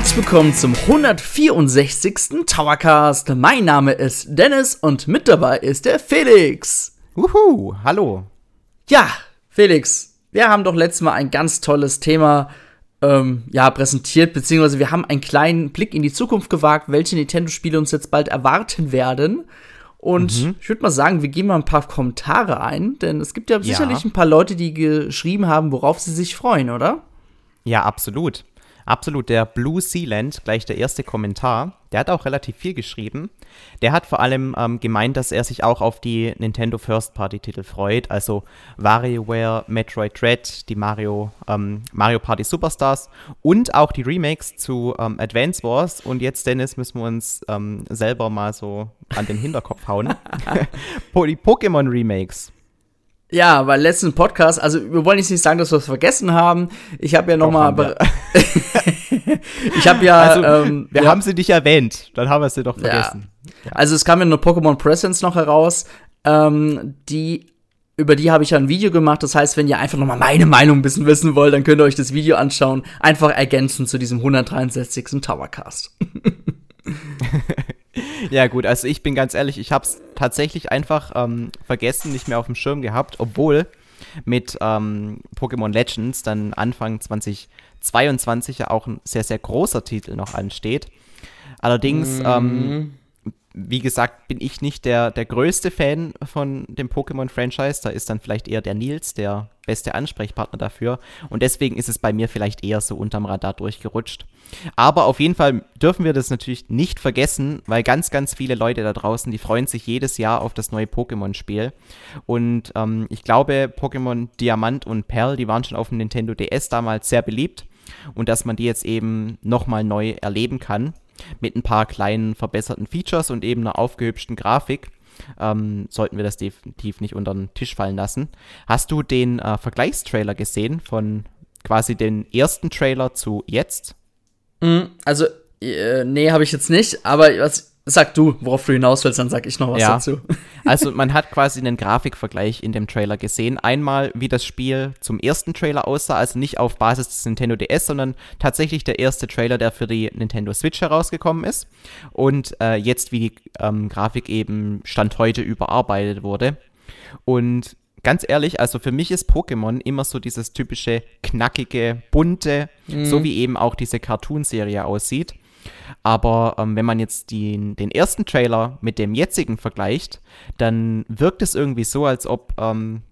Herzlich willkommen zum 164. Towercast. Mein Name ist Dennis und mit dabei ist der Felix. Wuhu, hallo. Ja, Felix, wir haben doch letztes Mal ein ganz tolles Thema ähm, ja, präsentiert, beziehungsweise wir haben einen kleinen Blick in die Zukunft gewagt, welche Nintendo-Spiele uns jetzt bald erwarten werden. Und mhm. ich würde mal sagen, wir geben mal ein paar Kommentare ein, denn es gibt ja sicherlich ein paar Leute, die geschrieben haben, worauf sie sich freuen, oder? Ja, absolut. Absolut, der Blue Sealand, gleich der erste Kommentar, der hat auch relativ viel geschrieben. Der hat vor allem ähm, gemeint, dass er sich auch auf die Nintendo First-Party-Titel freut, also WarioWare, Metroid Dread, die Mario, ähm, Mario Party Superstars und auch die Remakes zu ähm, Advance Wars. Und jetzt, Dennis, müssen wir uns ähm, selber mal so an den Hinterkopf hauen. die Pokémon-Remakes. Ja, weil letzten Podcast, also wir wollen jetzt nicht sagen, dass wir es vergessen haben. Ich habe ja noch Doch, mal, ich habe ja, also, ähm, wir ja. haben sie nicht erwähnt, dann haben wir sie doch vergessen. Ja. Also es kam ja nur Pokémon Presence noch heraus, ähm, die über die habe ich ja ein Video gemacht. Das heißt, wenn ihr einfach noch mal meine Meinung ein bisschen wissen wollt, dann könnt ihr euch das Video anschauen. Einfach ergänzen zu diesem 163. Towercast. ja, gut, also ich bin ganz ehrlich, ich habe es tatsächlich einfach ähm, vergessen, nicht mehr auf dem Schirm gehabt, obwohl mit ähm, Pokémon Legends dann Anfang 2022 ja auch ein sehr, sehr großer Titel noch ansteht. Allerdings mhm. ähm, wie gesagt, bin ich nicht der, der größte Fan von dem Pokémon-Franchise. Da ist dann vielleicht eher der Nils der beste Ansprechpartner dafür. Und deswegen ist es bei mir vielleicht eher so unterm Radar durchgerutscht. Aber auf jeden Fall dürfen wir das natürlich nicht vergessen, weil ganz, ganz viele Leute da draußen, die freuen sich jedes Jahr auf das neue Pokémon-Spiel. Und ähm, ich glaube, Pokémon Diamant und Perl, die waren schon auf dem Nintendo DS damals sehr beliebt. Und dass man die jetzt eben nochmal neu erleben kann mit ein paar kleinen verbesserten Features und eben einer aufgehübschten Grafik. Ähm, sollten wir das definitiv nicht unter den Tisch fallen lassen. Hast du den äh, Vergleichstrailer gesehen von quasi den ersten Trailer zu jetzt? Mm, also, äh, nee, habe ich jetzt nicht, aber was, Sag du, worauf du hinaus willst, dann sag ich noch was ja. dazu. Also man hat quasi einen Grafikvergleich in dem Trailer gesehen. Einmal, wie das Spiel zum ersten Trailer aussah, also nicht auf Basis des Nintendo DS, sondern tatsächlich der erste Trailer, der für die Nintendo Switch herausgekommen ist. Und äh, jetzt, wie die ähm, Grafik eben Stand heute überarbeitet wurde. Und ganz ehrlich, also für mich ist Pokémon immer so dieses typische knackige, bunte, mhm. so wie eben auch diese Cartoon-Serie aussieht. Aber ähm, wenn man jetzt die, den ersten Trailer mit dem jetzigen vergleicht, dann wirkt es irgendwie so, als ob ähm,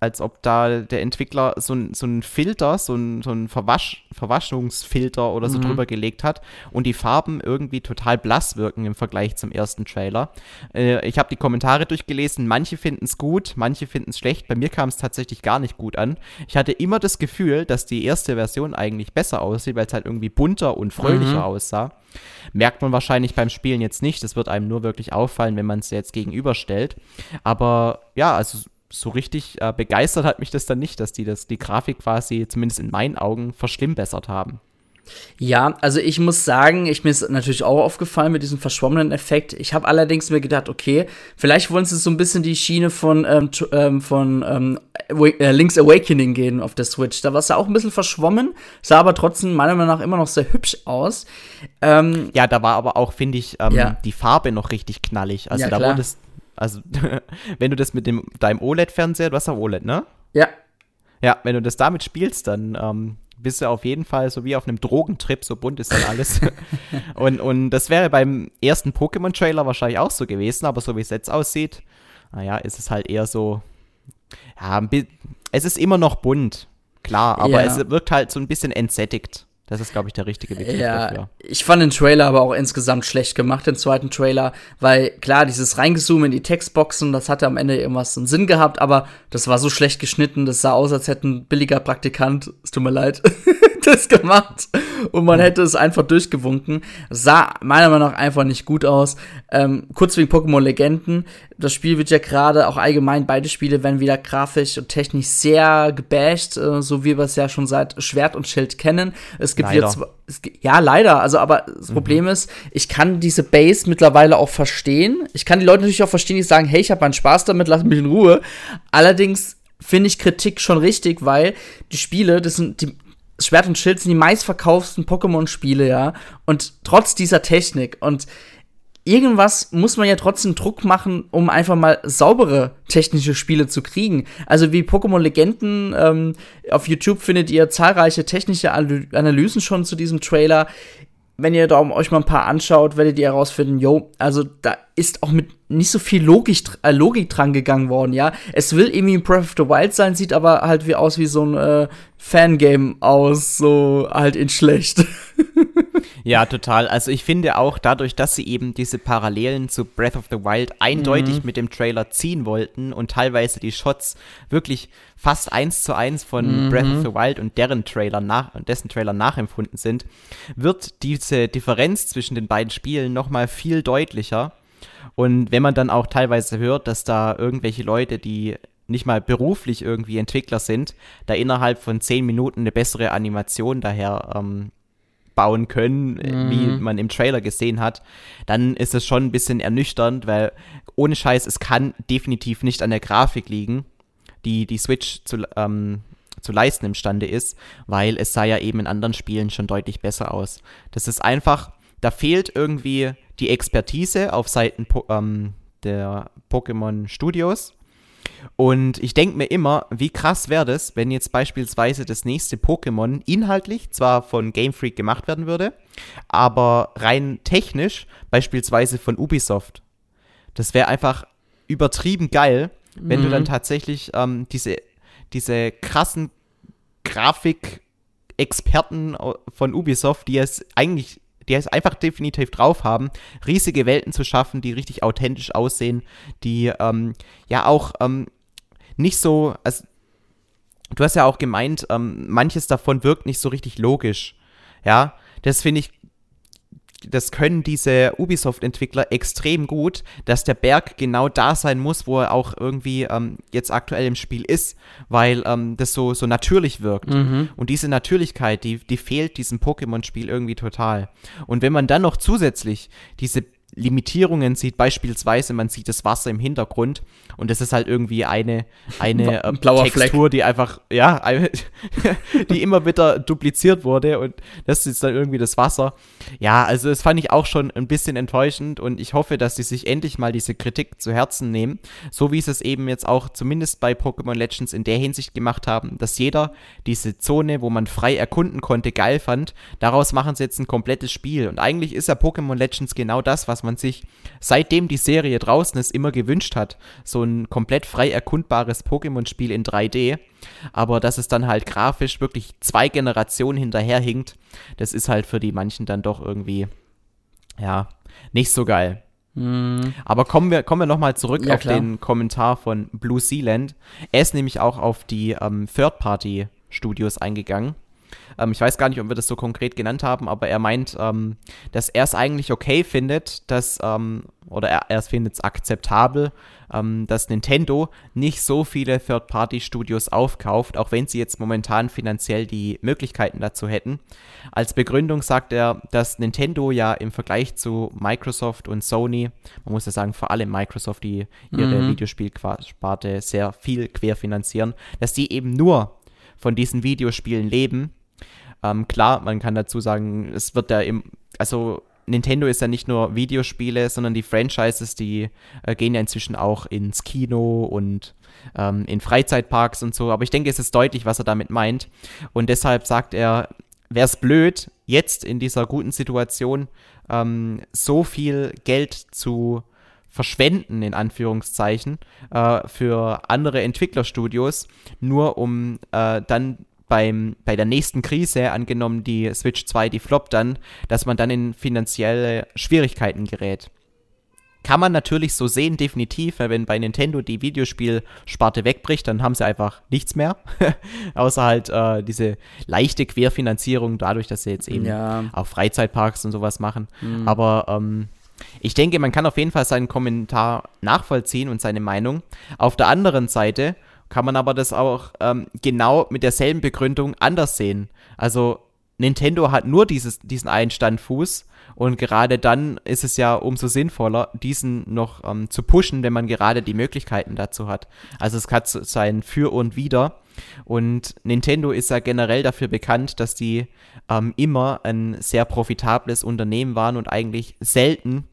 als ob da der Entwickler so, ein, so einen Filter, so ein, so ein Verwasch, Verwaschungsfilter oder so mhm. drüber gelegt hat und die Farben irgendwie total blass wirken im Vergleich zum ersten Trailer. Äh, ich habe die Kommentare durchgelesen, manche finden es gut, manche finden es schlecht. Bei mir kam es tatsächlich gar nicht gut an. Ich hatte immer das Gefühl, dass die erste Version eigentlich besser aussieht, weil es halt irgendwie bunter und fröhlicher mhm. aussah. Merkt man wahrscheinlich beim Spielen jetzt nicht. Das wird einem nur wirklich auffallen, wenn man es jetzt gegenüberstellt. Aber ja, also so richtig äh, begeistert hat mich das dann nicht, dass die das, die Grafik quasi zumindest in meinen Augen verschlimmbessert haben. Ja, also ich muss sagen, ich mir ist natürlich auch aufgefallen mit diesem verschwommenen Effekt. Ich habe allerdings mir gedacht, okay, vielleicht wollen sie so ein bisschen die Schiene von, ähm, ähm, von ähm, äh, Link's Awakening gehen auf der Switch. Da war es ja auch ein bisschen verschwommen, sah aber trotzdem meiner Meinung nach immer noch sehr hübsch aus. Ähm, ja, da war aber auch, finde ich, ähm, ja. die Farbe noch richtig knallig. Also ja, da wurde es also, wenn du das mit dem, deinem OLED-Fernseher, du hast auch OLED, ne? Ja. Ja, wenn du das damit spielst, dann ähm, bist du auf jeden Fall so wie auf einem Drogentrip, so bunt ist dann alles. und, und das wäre beim ersten Pokémon-Trailer wahrscheinlich auch so gewesen, aber so wie es jetzt aussieht, naja, ist es halt eher so, ja, es ist immer noch bunt, klar, aber ja. es wirkt halt so ein bisschen entsättigt. Das ist, glaube ich, der richtige Begriff ja, dafür. Ich fand den Trailer aber auch insgesamt schlecht gemacht, den zweiten Trailer, weil klar, dieses Reingezoomen in die Textboxen, das hatte am Ende irgendwas einen Sinn gehabt, aber das war so schlecht geschnitten, das sah aus, als hätte ein billiger Praktikant, es tut mir leid, das gemacht und man hätte es einfach durchgewunken. Sah meiner Meinung nach einfach nicht gut aus. Ähm, kurz wegen Pokémon Legenden. Das Spiel wird ja gerade auch allgemein, beide Spiele werden wieder grafisch und technisch sehr gebasht, äh, so wie wir es ja schon seit Schwert und Schild kennen. Es gibt leider. jetzt, es, ja, leider. Also, aber das mhm. Problem ist, ich kann diese Base mittlerweile auch verstehen. Ich kann die Leute natürlich auch verstehen, die sagen, hey, ich habe meinen Spaß damit, lass mich in Ruhe. Allerdings finde ich Kritik schon richtig, weil die Spiele, das sind, die, Schwert und Schild sind die meistverkauften Pokémon-Spiele, ja. Und trotz dieser Technik und irgendwas muss man ja trotzdem Druck machen, um einfach mal saubere technische Spiele zu kriegen. Also wie Pokémon Legenden, ähm, auf YouTube findet ihr zahlreiche technische Analysen schon zu diesem Trailer wenn ihr da euch mal ein paar anschaut, werdet ihr herausfinden, yo, also da ist auch mit nicht so viel Logik, äh, Logik dran gegangen worden, ja. Es will irgendwie Breath of the Wild sein, sieht aber halt wie aus wie so ein äh, Fangame aus, so halt in schlecht. Ja, total. Also ich finde auch dadurch, dass sie eben diese Parallelen zu Breath of the Wild eindeutig mhm. mit dem Trailer ziehen wollten und teilweise die Shots wirklich fast eins zu eins von mhm. Breath of the Wild und deren Trailer nach und dessen Trailer nachempfunden sind, wird diese Differenz zwischen den beiden Spielen nochmal viel deutlicher. Und wenn man dann auch teilweise hört, dass da irgendwelche Leute, die nicht mal beruflich irgendwie Entwickler sind, da innerhalb von zehn Minuten eine bessere Animation daher ähm, bauen können, mhm. wie man im Trailer gesehen hat, dann ist es schon ein bisschen ernüchternd, weil ohne Scheiß, es kann definitiv nicht an der Grafik liegen, die die Switch zu, ähm, zu leisten imstande ist, weil es sah ja eben in anderen Spielen schon deutlich besser aus. Das ist einfach, da fehlt irgendwie die Expertise auf Seiten ähm, der Pokémon Studios und ich denke mir immer, wie krass wäre das, wenn jetzt beispielsweise das nächste Pokémon inhaltlich zwar von Game Freak gemacht werden würde, aber rein technisch beispielsweise von Ubisoft. Das wäre einfach übertrieben geil, wenn mhm. du dann tatsächlich ähm, diese, diese krassen Grafik-Experten von Ubisoft, die es eigentlich die es einfach definitiv drauf haben, riesige Welten zu schaffen, die richtig authentisch aussehen, die ähm, ja auch ähm, nicht so, also du hast ja auch gemeint, ähm, manches davon wirkt nicht so richtig logisch. Ja, das finde ich das können diese Ubisoft-Entwickler extrem gut, dass der Berg genau da sein muss, wo er auch irgendwie ähm, jetzt aktuell im Spiel ist, weil ähm, das so, so natürlich wirkt. Mhm. Und diese Natürlichkeit, die, die fehlt diesem Pokémon-Spiel irgendwie total. Und wenn man dann noch zusätzlich diese Limitierungen sieht, beispielsweise man sieht das Wasser im Hintergrund und das ist halt irgendwie eine, eine äh, Textur, Fleck. die einfach, ja, die immer wieder dupliziert wurde und das ist dann irgendwie das Wasser. Ja, also das fand ich auch schon ein bisschen enttäuschend und ich hoffe, dass sie sich endlich mal diese Kritik zu Herzen nehmen, so wie sie es eben jetzt auch zumindest bei Pokémon Legends in der Hinsicht gemacht haben, dass jeder diese Zone, wo man frei erkunden konnte, geil fand. Daraus machen sie jetzt ein komplettes Spiel und eigentlich ist ja Pokémon Legends genau das, was man sich seitdem die Serie draußen ist immer gewünscht hat. So ein komplett frei erkundbares Pokémon-Spiel in 3D. Aber dass es dann halt grafisch wirklich zwei Generationen hinterherhinkt, das ist halt für die manchen dann doch irgendwie, ja, nicht so geil. Mhm. Aber kommen wir, kommen wir nochmal zurück ja, auf klar. den Kommentar von Blue Sealand. Er ist nämlich auch auf die ähm, Third-Party-Studios eingegangen. Ähm, ich weiß gar nicht, ob wir das so konkret genannt haben, aber er meint, ähm, dass er es eigentlich okay findet, dass, ähm, oder er, er findet es akzeptabel, ähm, dass Nintendo nicht so viele Third-Party-Studios aufkauft, auch wenn sie jetzt momentan finanziell die Möglichkeiten dazu hätten. Als Begründung sagt er, dass Nintendo ja im Vergleich zu Microsoft und Sony, man muss ja sagen, vor allem Microsoft, die ihre mhm. Videospielsparte sehr viel querfinanzieren, dass die eben nur von diesen Videospielen leben ähm, klar, man kann dazu sagen, es wird ja im, also Nintendo ist ja nicht nur Videospiele, sondern die Franchises, die äh, gehen ja inzwischen auch ins Kino und ähm, in Freizeitparks und so. Aber ich denke, es ist deutlich, was er damit meint. Und deshalb sagt er, wäre es blöd, jetzt in dieser guten Situation ähm, so viel Geld zu verschwenden, in Anführungszeichen, äh, für andere Entwicklerstudios, nur um äh, dann beim, bei der nächsten Krise, angenommen die Switch 2, die floppt dann, dass man dann in finanzielle Schwierigkeiten gerät. Kann man natürlich so sehen, definitiv, wenn bei Nintendo die Videospielsparte wegbricht, dann haben sie einfach nichts mehr. Außer halt äh, diese leichte Querfinanzierung, dadurch, dass sie jetzt eben ja. auch Freizeitparks und sowas machen. Mhm. Aber ähm, ich denke, man kann auf jeden Fall seinen Kommentar nachvollziehen und seine Meinung. Auf der anderen Seite kann man aber das auch ähm, genau mit derselben Begründung anders sehen. Also Nintendo hat nur dieses, diesen einen Standfuß und gerade dann ist es ja umso sinnvoller, diesen noch ähm, zu pushen, wenn man gerade die Möglichkeiten dazu hat. Also es hat sein Für und Wider. Und Nintendo ist ja generell dafür bekannt, dass die ähm, immer ein sehr profitables Unternehmen waren und eigentlich selten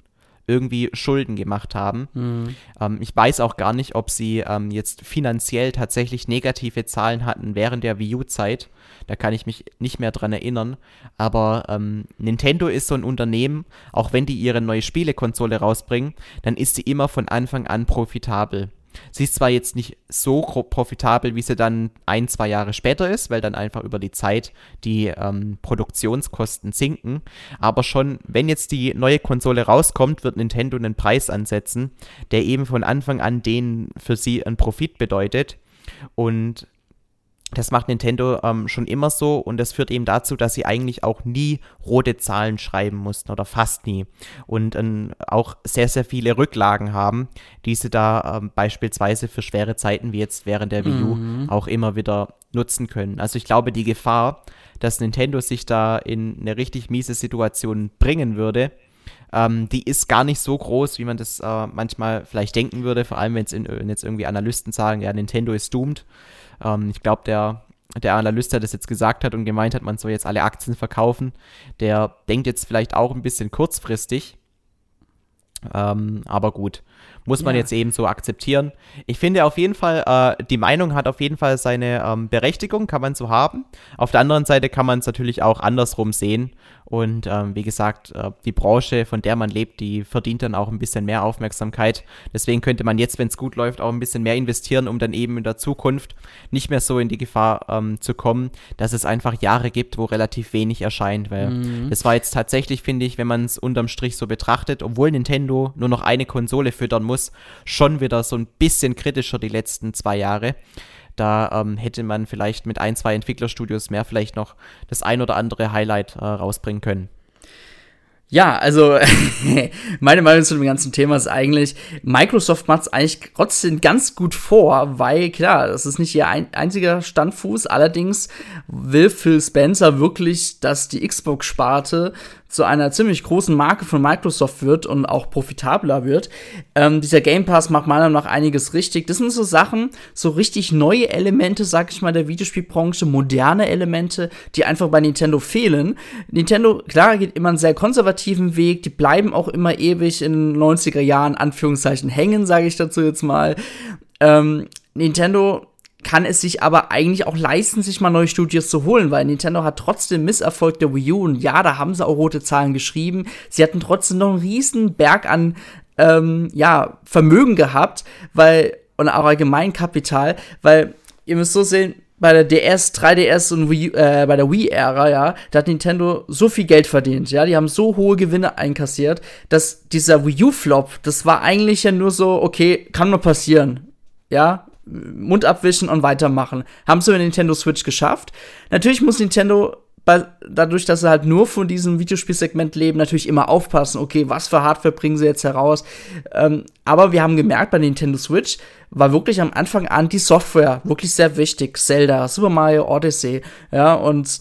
irgendwie Schulden gemacht haben. Mhm. Ähm, ich weiß auch gar nicht, ob sie ähm, jetzt finanziell tatsächlich negative Zahlen hatten während der Wii U-Zeit. Da kann ich mich nicht mehr dran erinnern. Aber ähm, Nintendo ist so ein Unternehmen, auch wenn die ihre neue Spielekonsole rausbringen, dann ist sie immer von Anfang an profitabel. Sie ist zwar jetzt nicht so profitabel, wie sie dann ein, zwei Jahre später ist, weil dann einfach über die Zeit die ähm, Produktionskosten sinken, aber schon, wenn jetzt die neue Konsole rauskommt, wird Nintendo einen Preis ansetzen, der eben von Anfang an den für sie einen Profit bedeutet. Und das macht Nintendo ähm, schon immer so und das führt eben dazu, dass sie eigentlich auch nie rote Zahlen schreiben mussten oder fast nie und ähm, auch sehr, sehr viele Rücklagen haben, die sie da ähm, beispielsweise für schwere Zeiten wie jetzt während der Wii U mhm. auch immer wieder nutzen können. Also ich glaube, die Gefahr, dass Nintendo sich da in eine richtig miese Situation bringen würde, ähm, die ist gar nicht so groß, wie man das äh, manchmal vielleicht denken würde, vor allem wenn jetzt irgendwie Analysten sagen, ja, Nintendo ist doomed. Ähm, ich glaube, der, der Analyst, der das jetzt gesagt hat und gemeint hat, man soll jetzt alle Aktien verkaufen, der denkt jetzt vielleicht auch ein bisschen kurzfristig. Ähm, aber gut, muss man ja. jetzt eben so akzeptieren. Ich finde auf jeden Fall, äh, die Meinung hat auf jeden Fall seine ähm, Berechtigung, kann man so haben. Auf der anderen Seite kann man es natürlich auch andersrum sehen und ähm, wie gesagt, äh, die Branche, von der man lebt, die verdient dann auch ein bisschen mehr Aufmerksamkeit. Deswegen könnte man jetzt, wenn es gut läuft, auch ein bisschen mehr investieren, um dann eben in der Zukunft nicht mehr so in die Gefahr ähm, zu kommen, dass es einfach Jahre gibt, wo relativ wenig erscheint. Weil mhm. das war jetzt tatsächlich, finde ich, wenn man es unterm Strich so betrachtet, obwohl Nintendo nur noch eine Konsole füttern muss, schon wieder so ein bisschen kritischer die letzten zwei Jahre. Da ähm, hätte man vielleicht mit ein, zwei Entwicklerstudios mehr vielleicht noch das ein oder andere Highlight äh, rausbringen können. Ja, also meine Meinung zu dem ganzen Thema ist eigentlich, Microsoft macht es eigentlich trotzdem ganz gut vor, weil klar, das ist nicht ihr ein, einziger Standfuß, allerdings will Phil Spencer wirklich, dass die Xbox-Sparte zu einer ziemlich großen Marke von Microsoft wird und auch profitabler wird. Ähm, dieser Game Pass macht meiner Meinung nach einiges richtig. Das sind so Sachen, so richtig neue Elemente, sag ich mal, der Videospielbranche, moderne Elemente, die einfach bei Nintendo fehlen. Nintendo, klar, geht immer einen sehr konservativen Weg, die bleiben auch immer ewig in den 90er Jahren, Anführungszeichen, hängen, sage ich dazu jetzt mal. Ähm, Nintendo kann es sich aber eigentlich auch leisten, sich mal neue Studios zu holen, weil Nintendo hat trotzdem Misserfolg der Wii U und ja, da haben sie auch rote Zahlen geschrieben. Sie hatten trotzdem noch einen riesen Berg an ähm, ja, Vermögen gehabt, weil und auch allgemein Kapital, weil ihr müsst so sehen, bei der DS, 3DS und Wii, äh, bei der Wii-Ära, ja, da hat Nintendo so viel Geld verdient, ja, die haben so hohe Gewinne einkassiert, dass dieser Wii U-Flop, das war eigentlich ja nur so, okay, kann nur passieren, ja, Mund abwischen und weitermachen. Haben sie mit Nintendo Switch geschafft. Natürlich muss Nintendo dadurch, dass sie halt nur von diesem Videospielsegment leben, natürlich immer aufpassen, okay, was für Hardware bringen sie jetzt heraus. Ähm, aber wir haben gemerkt, bei Nintendo Switch war wirklich am Anfang an die Software wirklich sehr wichtig. Zelda, Super Mario Odyssey, ja, und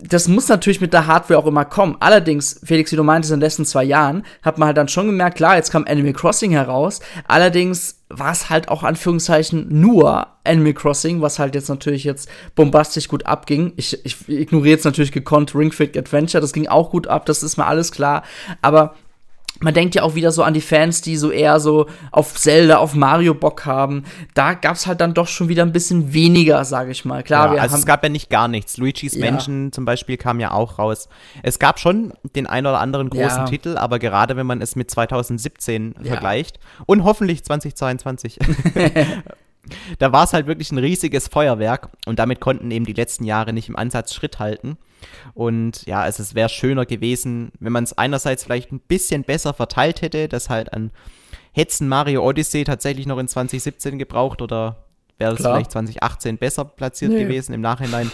das muss natürlich mit der Hardware auch immer kommen. Allerdings, Felix, wie du meintest, in den letzten zwei Jahren hat man halt dann schon gemerkt, klar, jetzt kam Animal Crossing heraus. Allerdings war es halt auch Anführungszeichen nur Animal Crossing, was halt jetzt natürlich jetzt bombastisch gut abging. Ich, ich ignoriere jetzt natürlich gekonnt Ring Fit Adventure, das ging auch gut ab, das ist mir alles klar. Aber man denkt ja auch wieder so an die Fans, die so eher so auf Zelda, auf Mario Bock haben. Da gab es halt dann doch schon wieder ein bisschen weniger, sage ich mal. Klar, ja, also es gab ja nicht gar nichts. Luigi's ja. Mansion zum Beispiel kam ja auch raus. Es gab schon den ein oder anderen großen ja. Titel, aber gerade wenn man es mit 2017 vergleicht und hoffentlich 2022. da war es halt wirklich ein riesiges Feuerwerk und damit konnten eben die letzten Jahre nicht im Ansatz Schritt halten. Und ja, also es wäre schöner gewesen, wenn man es einerseits vielleicht ein bisschen besser verteilt hätte, dass halt an Hetzen Mario Odyssey tatsächlich noch in 2017 gebraucht oder wäre es vielleicht 2018 besser platziert nee. gewesen im Nachhinein.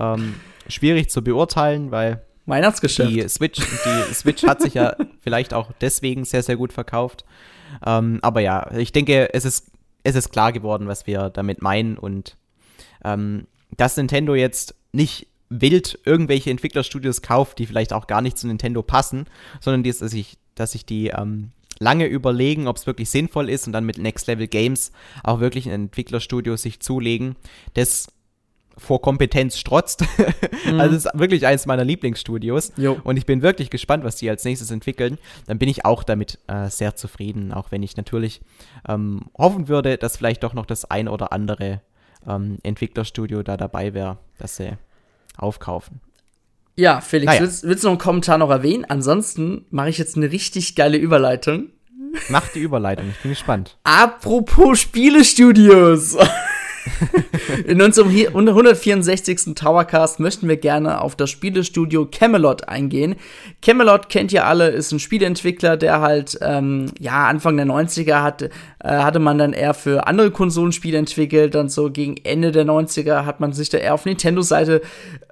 ähm, schwierig zu beurteilen, weil Weihnachtsgeschäft. Die Switch, die Switch hat sich ja vielleicht auch deswegen sehr, sehr gut verkauft. Ähm, aber ja, ich denke, es ist es ist klar geworden, was wir damit meinen und ähm, dass Nintendo jetzt nicht wild irgendwelche Entwicklerstudios kauft, die vielleicht auch gar nicht zu Nintendo passen, sondern dass sich, dass sich die ähm, lange überlegen, ob es wirklich sinnvoll ist und dann mit Next Level Games auch wirklich ein Entwicklerstudio sich zulegen, das vor Kompetenz strotzt. Mhm. Also es ist wirklich eines meiner Lieblingsstudios. Jo. Und ich bin wirklich gespannt, was die als nächstes entwickeln. Dann bin ich auch damit äh, sehr zufrieden, auch wenn ich natürlich ähm, hoffen würde, dass vielleicht doch noch das ein oder andere ähm, Entwicklerstudio da dabei wäre, dass sie aufkaufen. Ja, Felix, naja. willst, willst, du noch einen Kommentar noch erwähnen? Ansonsten mache ich jetzt eine richtig geile Überleitung. Mach die Überleitung, ich bin gespannt. Apropos Spielestudios. In unserem 164. Towercast möchten wir gerne auf das Spielestudio Camelot eingehen. Camelot kennt ihr alle, ist ein Spieleentwickler, der halt, ähm, ja, Anfang der 90er hat, äh, hatte man dann eher für andere Konsolen Spiele entwickelt. Dann so gegen Ende der 90er hat man sich da eher auf Nintendo-Seite,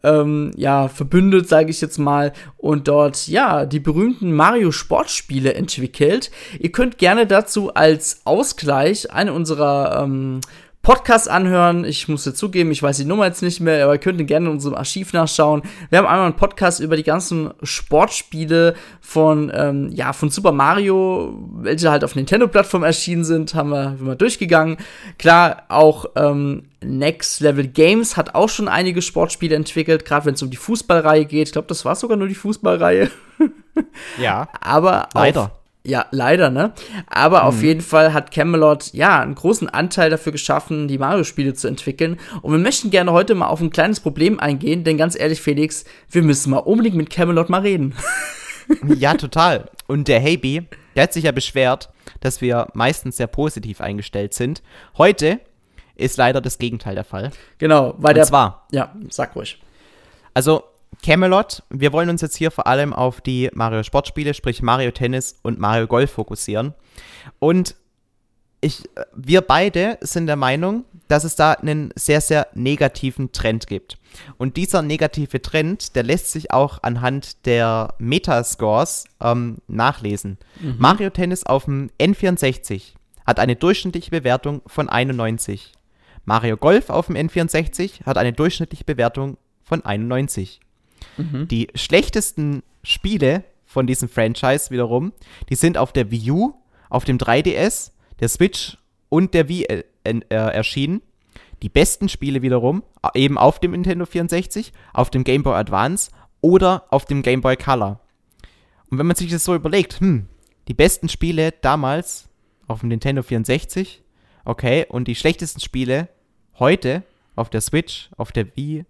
ähm, ja, verbündet, sage ich jetzt mal, und dort, ja, die berühmten Mario-Sportspiele entwickelt. Ihr könnt gerne dazu als Ausgleich eine unserer, ähm, Podcast anhören. Ich muss zugeben, ich weiß die Nummer jetzt nicht mehr, aber ihr könnt gerne in unserem Archiv nachschauen. Wir haben einmal einen Podcast über die ganzen Sportspiele von, ähm, ja, von Super Mario, welche halt auf Nintendo-Plattform erschienen sind, haben wir, wir durchgegangen. Klar, auch ähm, Next Level Games hat auch schon einige Sportspiele entwickelt, gerade wenn es um die Fußballreihe geht. Ich glaube, das war sogar nur die Fußballreihe. ja. Aber leider. Auf, ja, leider, ne? Aber mhm. auf jeden Fall hat Camelot ja einen großen Anteil dafür geschaffen, die Mario-Spiele zu entwickeln. Und wir möchten gerne heute mal auf ein kleines Problem eingehen, denn ganz ehrlich, Felix, wir müssen mal unbedingt mit Camelot mal reden. ja, total. Und der Heybi, der hat sich ja beschwert, dass wir meistens sehr positiv eingestellt sind. Heute ist leider das Gegenteil der Fall. Genau, weil Und der. zwar. Ja, sag ruhig. Also, Camelot. Wir wollen uns jetzt hier vor allem auf die Mario Sportspiele, sprich Mario Tennis und Mario Golf fokussieren. Und ich, wir beide sind der Meinung, dass es da einen sehr, sehr negativen Trend gibt. Und dieser negative Trend, der lässt sich auch anhand der Metascores ähm, nachlesen. Mhm. Mario Tennis auf dem N64 hat eine durchschnittliche Bewertung von 91. Mario Golf auf dem N64 hat eine durchschnittliche Bewertung von 91. Mhm. Die schlechtesten Spiele von diesem Franchise wiederum, die sind auf der Wii U, auf dem 3DS, der Switch und der Wii äh, äh, erschienen. Die besten Spiele wiederum eben auf dem Nintendo 64, auf dem Game Boy Advance oder auf dem Game Boy Color. Und wenn man sich das so überlegt, hm, die besten Spiele damals auf dem Nintendo 64, okay, und die schlechtesten Spiele heute auf der Switch, auf der Wii,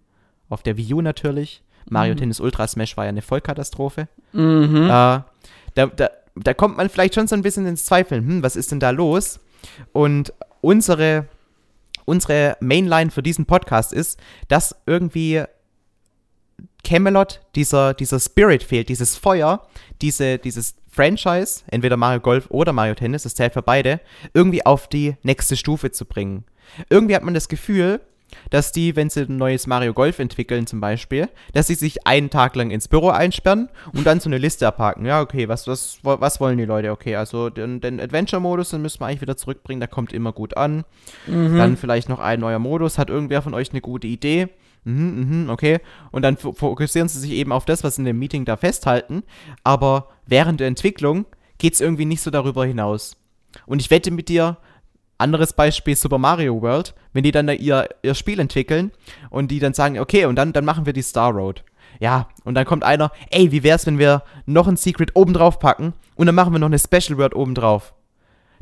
auf der Wii U natürlich, Mario mhm. Tennis Ultra Smash war ja eine Vollkatastrophe. Mhm. Äh, da, da, da kommt man vielleicht schon so ein bisschen ins Zweifeln, hm, was ist denn da los? Und unsere, unsere Mainline für diesen Podcast ist, dass irgendwie Camelot, dieser, dieser Spirit fehlt, dieses Feuer, diese, dieses Franchise, entweder Mario Golf oder Mario Tennis, das zählt für beide, irgendwie auf die nächste Stufe zu bringen. Irgendwie hat man das Gefühl, dass die, wenn sie ein neues Mario Golf entwickeln zum Beispiel, dass sie sich einen Tag lang ins Büro einsperren und dann so eine Liste abhaken. Ja, okay, was, was, was wollen die Leute? Okay, also den, den Adventure-Modus, den müssen wir eigentlich wieder zurückbringen, der kommt immer gut an. Mhm. Dann vielleicht noch ein neuer Modus. Hat irgendwer von euch eine gute Idee? Mhm, mhm, okay. Und dann fokussieren sie sich eben auf das, was sie in dem Meeting da festhalten. Aber während der Entwicklung geht es irgendwie nicht so darüber hinaus. Und ich wette mit dir, anderes Beispiel Super Mario World, wenn die dann ihr, ihr Spiel entwickeln und die dann sagen, okay, und dann, dann machen wir die Star Road. Ja, und dann kommt einer, ey, wie wär's, wenn wir noch ein Secret oben drauf packen und dann machen wir noch eine Special World oben drauf.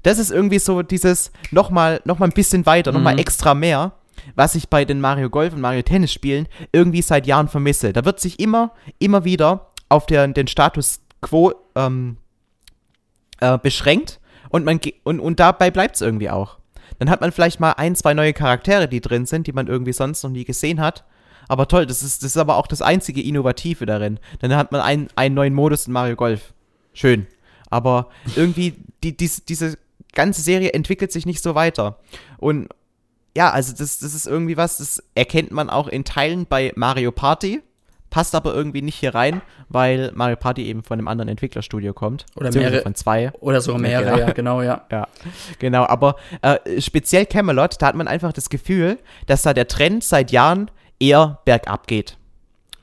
Das ist irgendwie so dieses nochmal noch mal ein bisschen weiter, mhm. nochmal extra mehr, was ich bei den Mario Golf und Mario Tennis Spielen irgendwie seit Jahren vermisse. Da wird sich immer, immer wieder auf der, den Status quo ähm, äh, beschränkt und, man, und, und dabei bleibt es irgendwie auch. Dann hat man vielleicht mal ein, zwei neue Charaktere, die drin sind, die man irgendwie sonst noch nie gesehen hat. Aber toll, das ist, das ist aber auch das einzige Innovative darin. Dann hat man einen, einen neuen Modus in Mario Golf. Schön. Aber irgendwie, die, die, diese ganze Serie entwickelt sich nicht so weiter. Und ja, also das, das ist irgendwie was, das erkennt man auch in Teilen bei Mario Party passt aber irgendwie nicht hier rein, weil Mario Party eben von einem anderen Entwicklerstudio kommt. Oder mehrere. Von zwei. Oder sogar mehrere, ja, genau, ja. ja, genau. Aber äh, speziell Camelot, da hat man einfach das Gefühl, dass da der Trend seit Jahren eher bergab geht.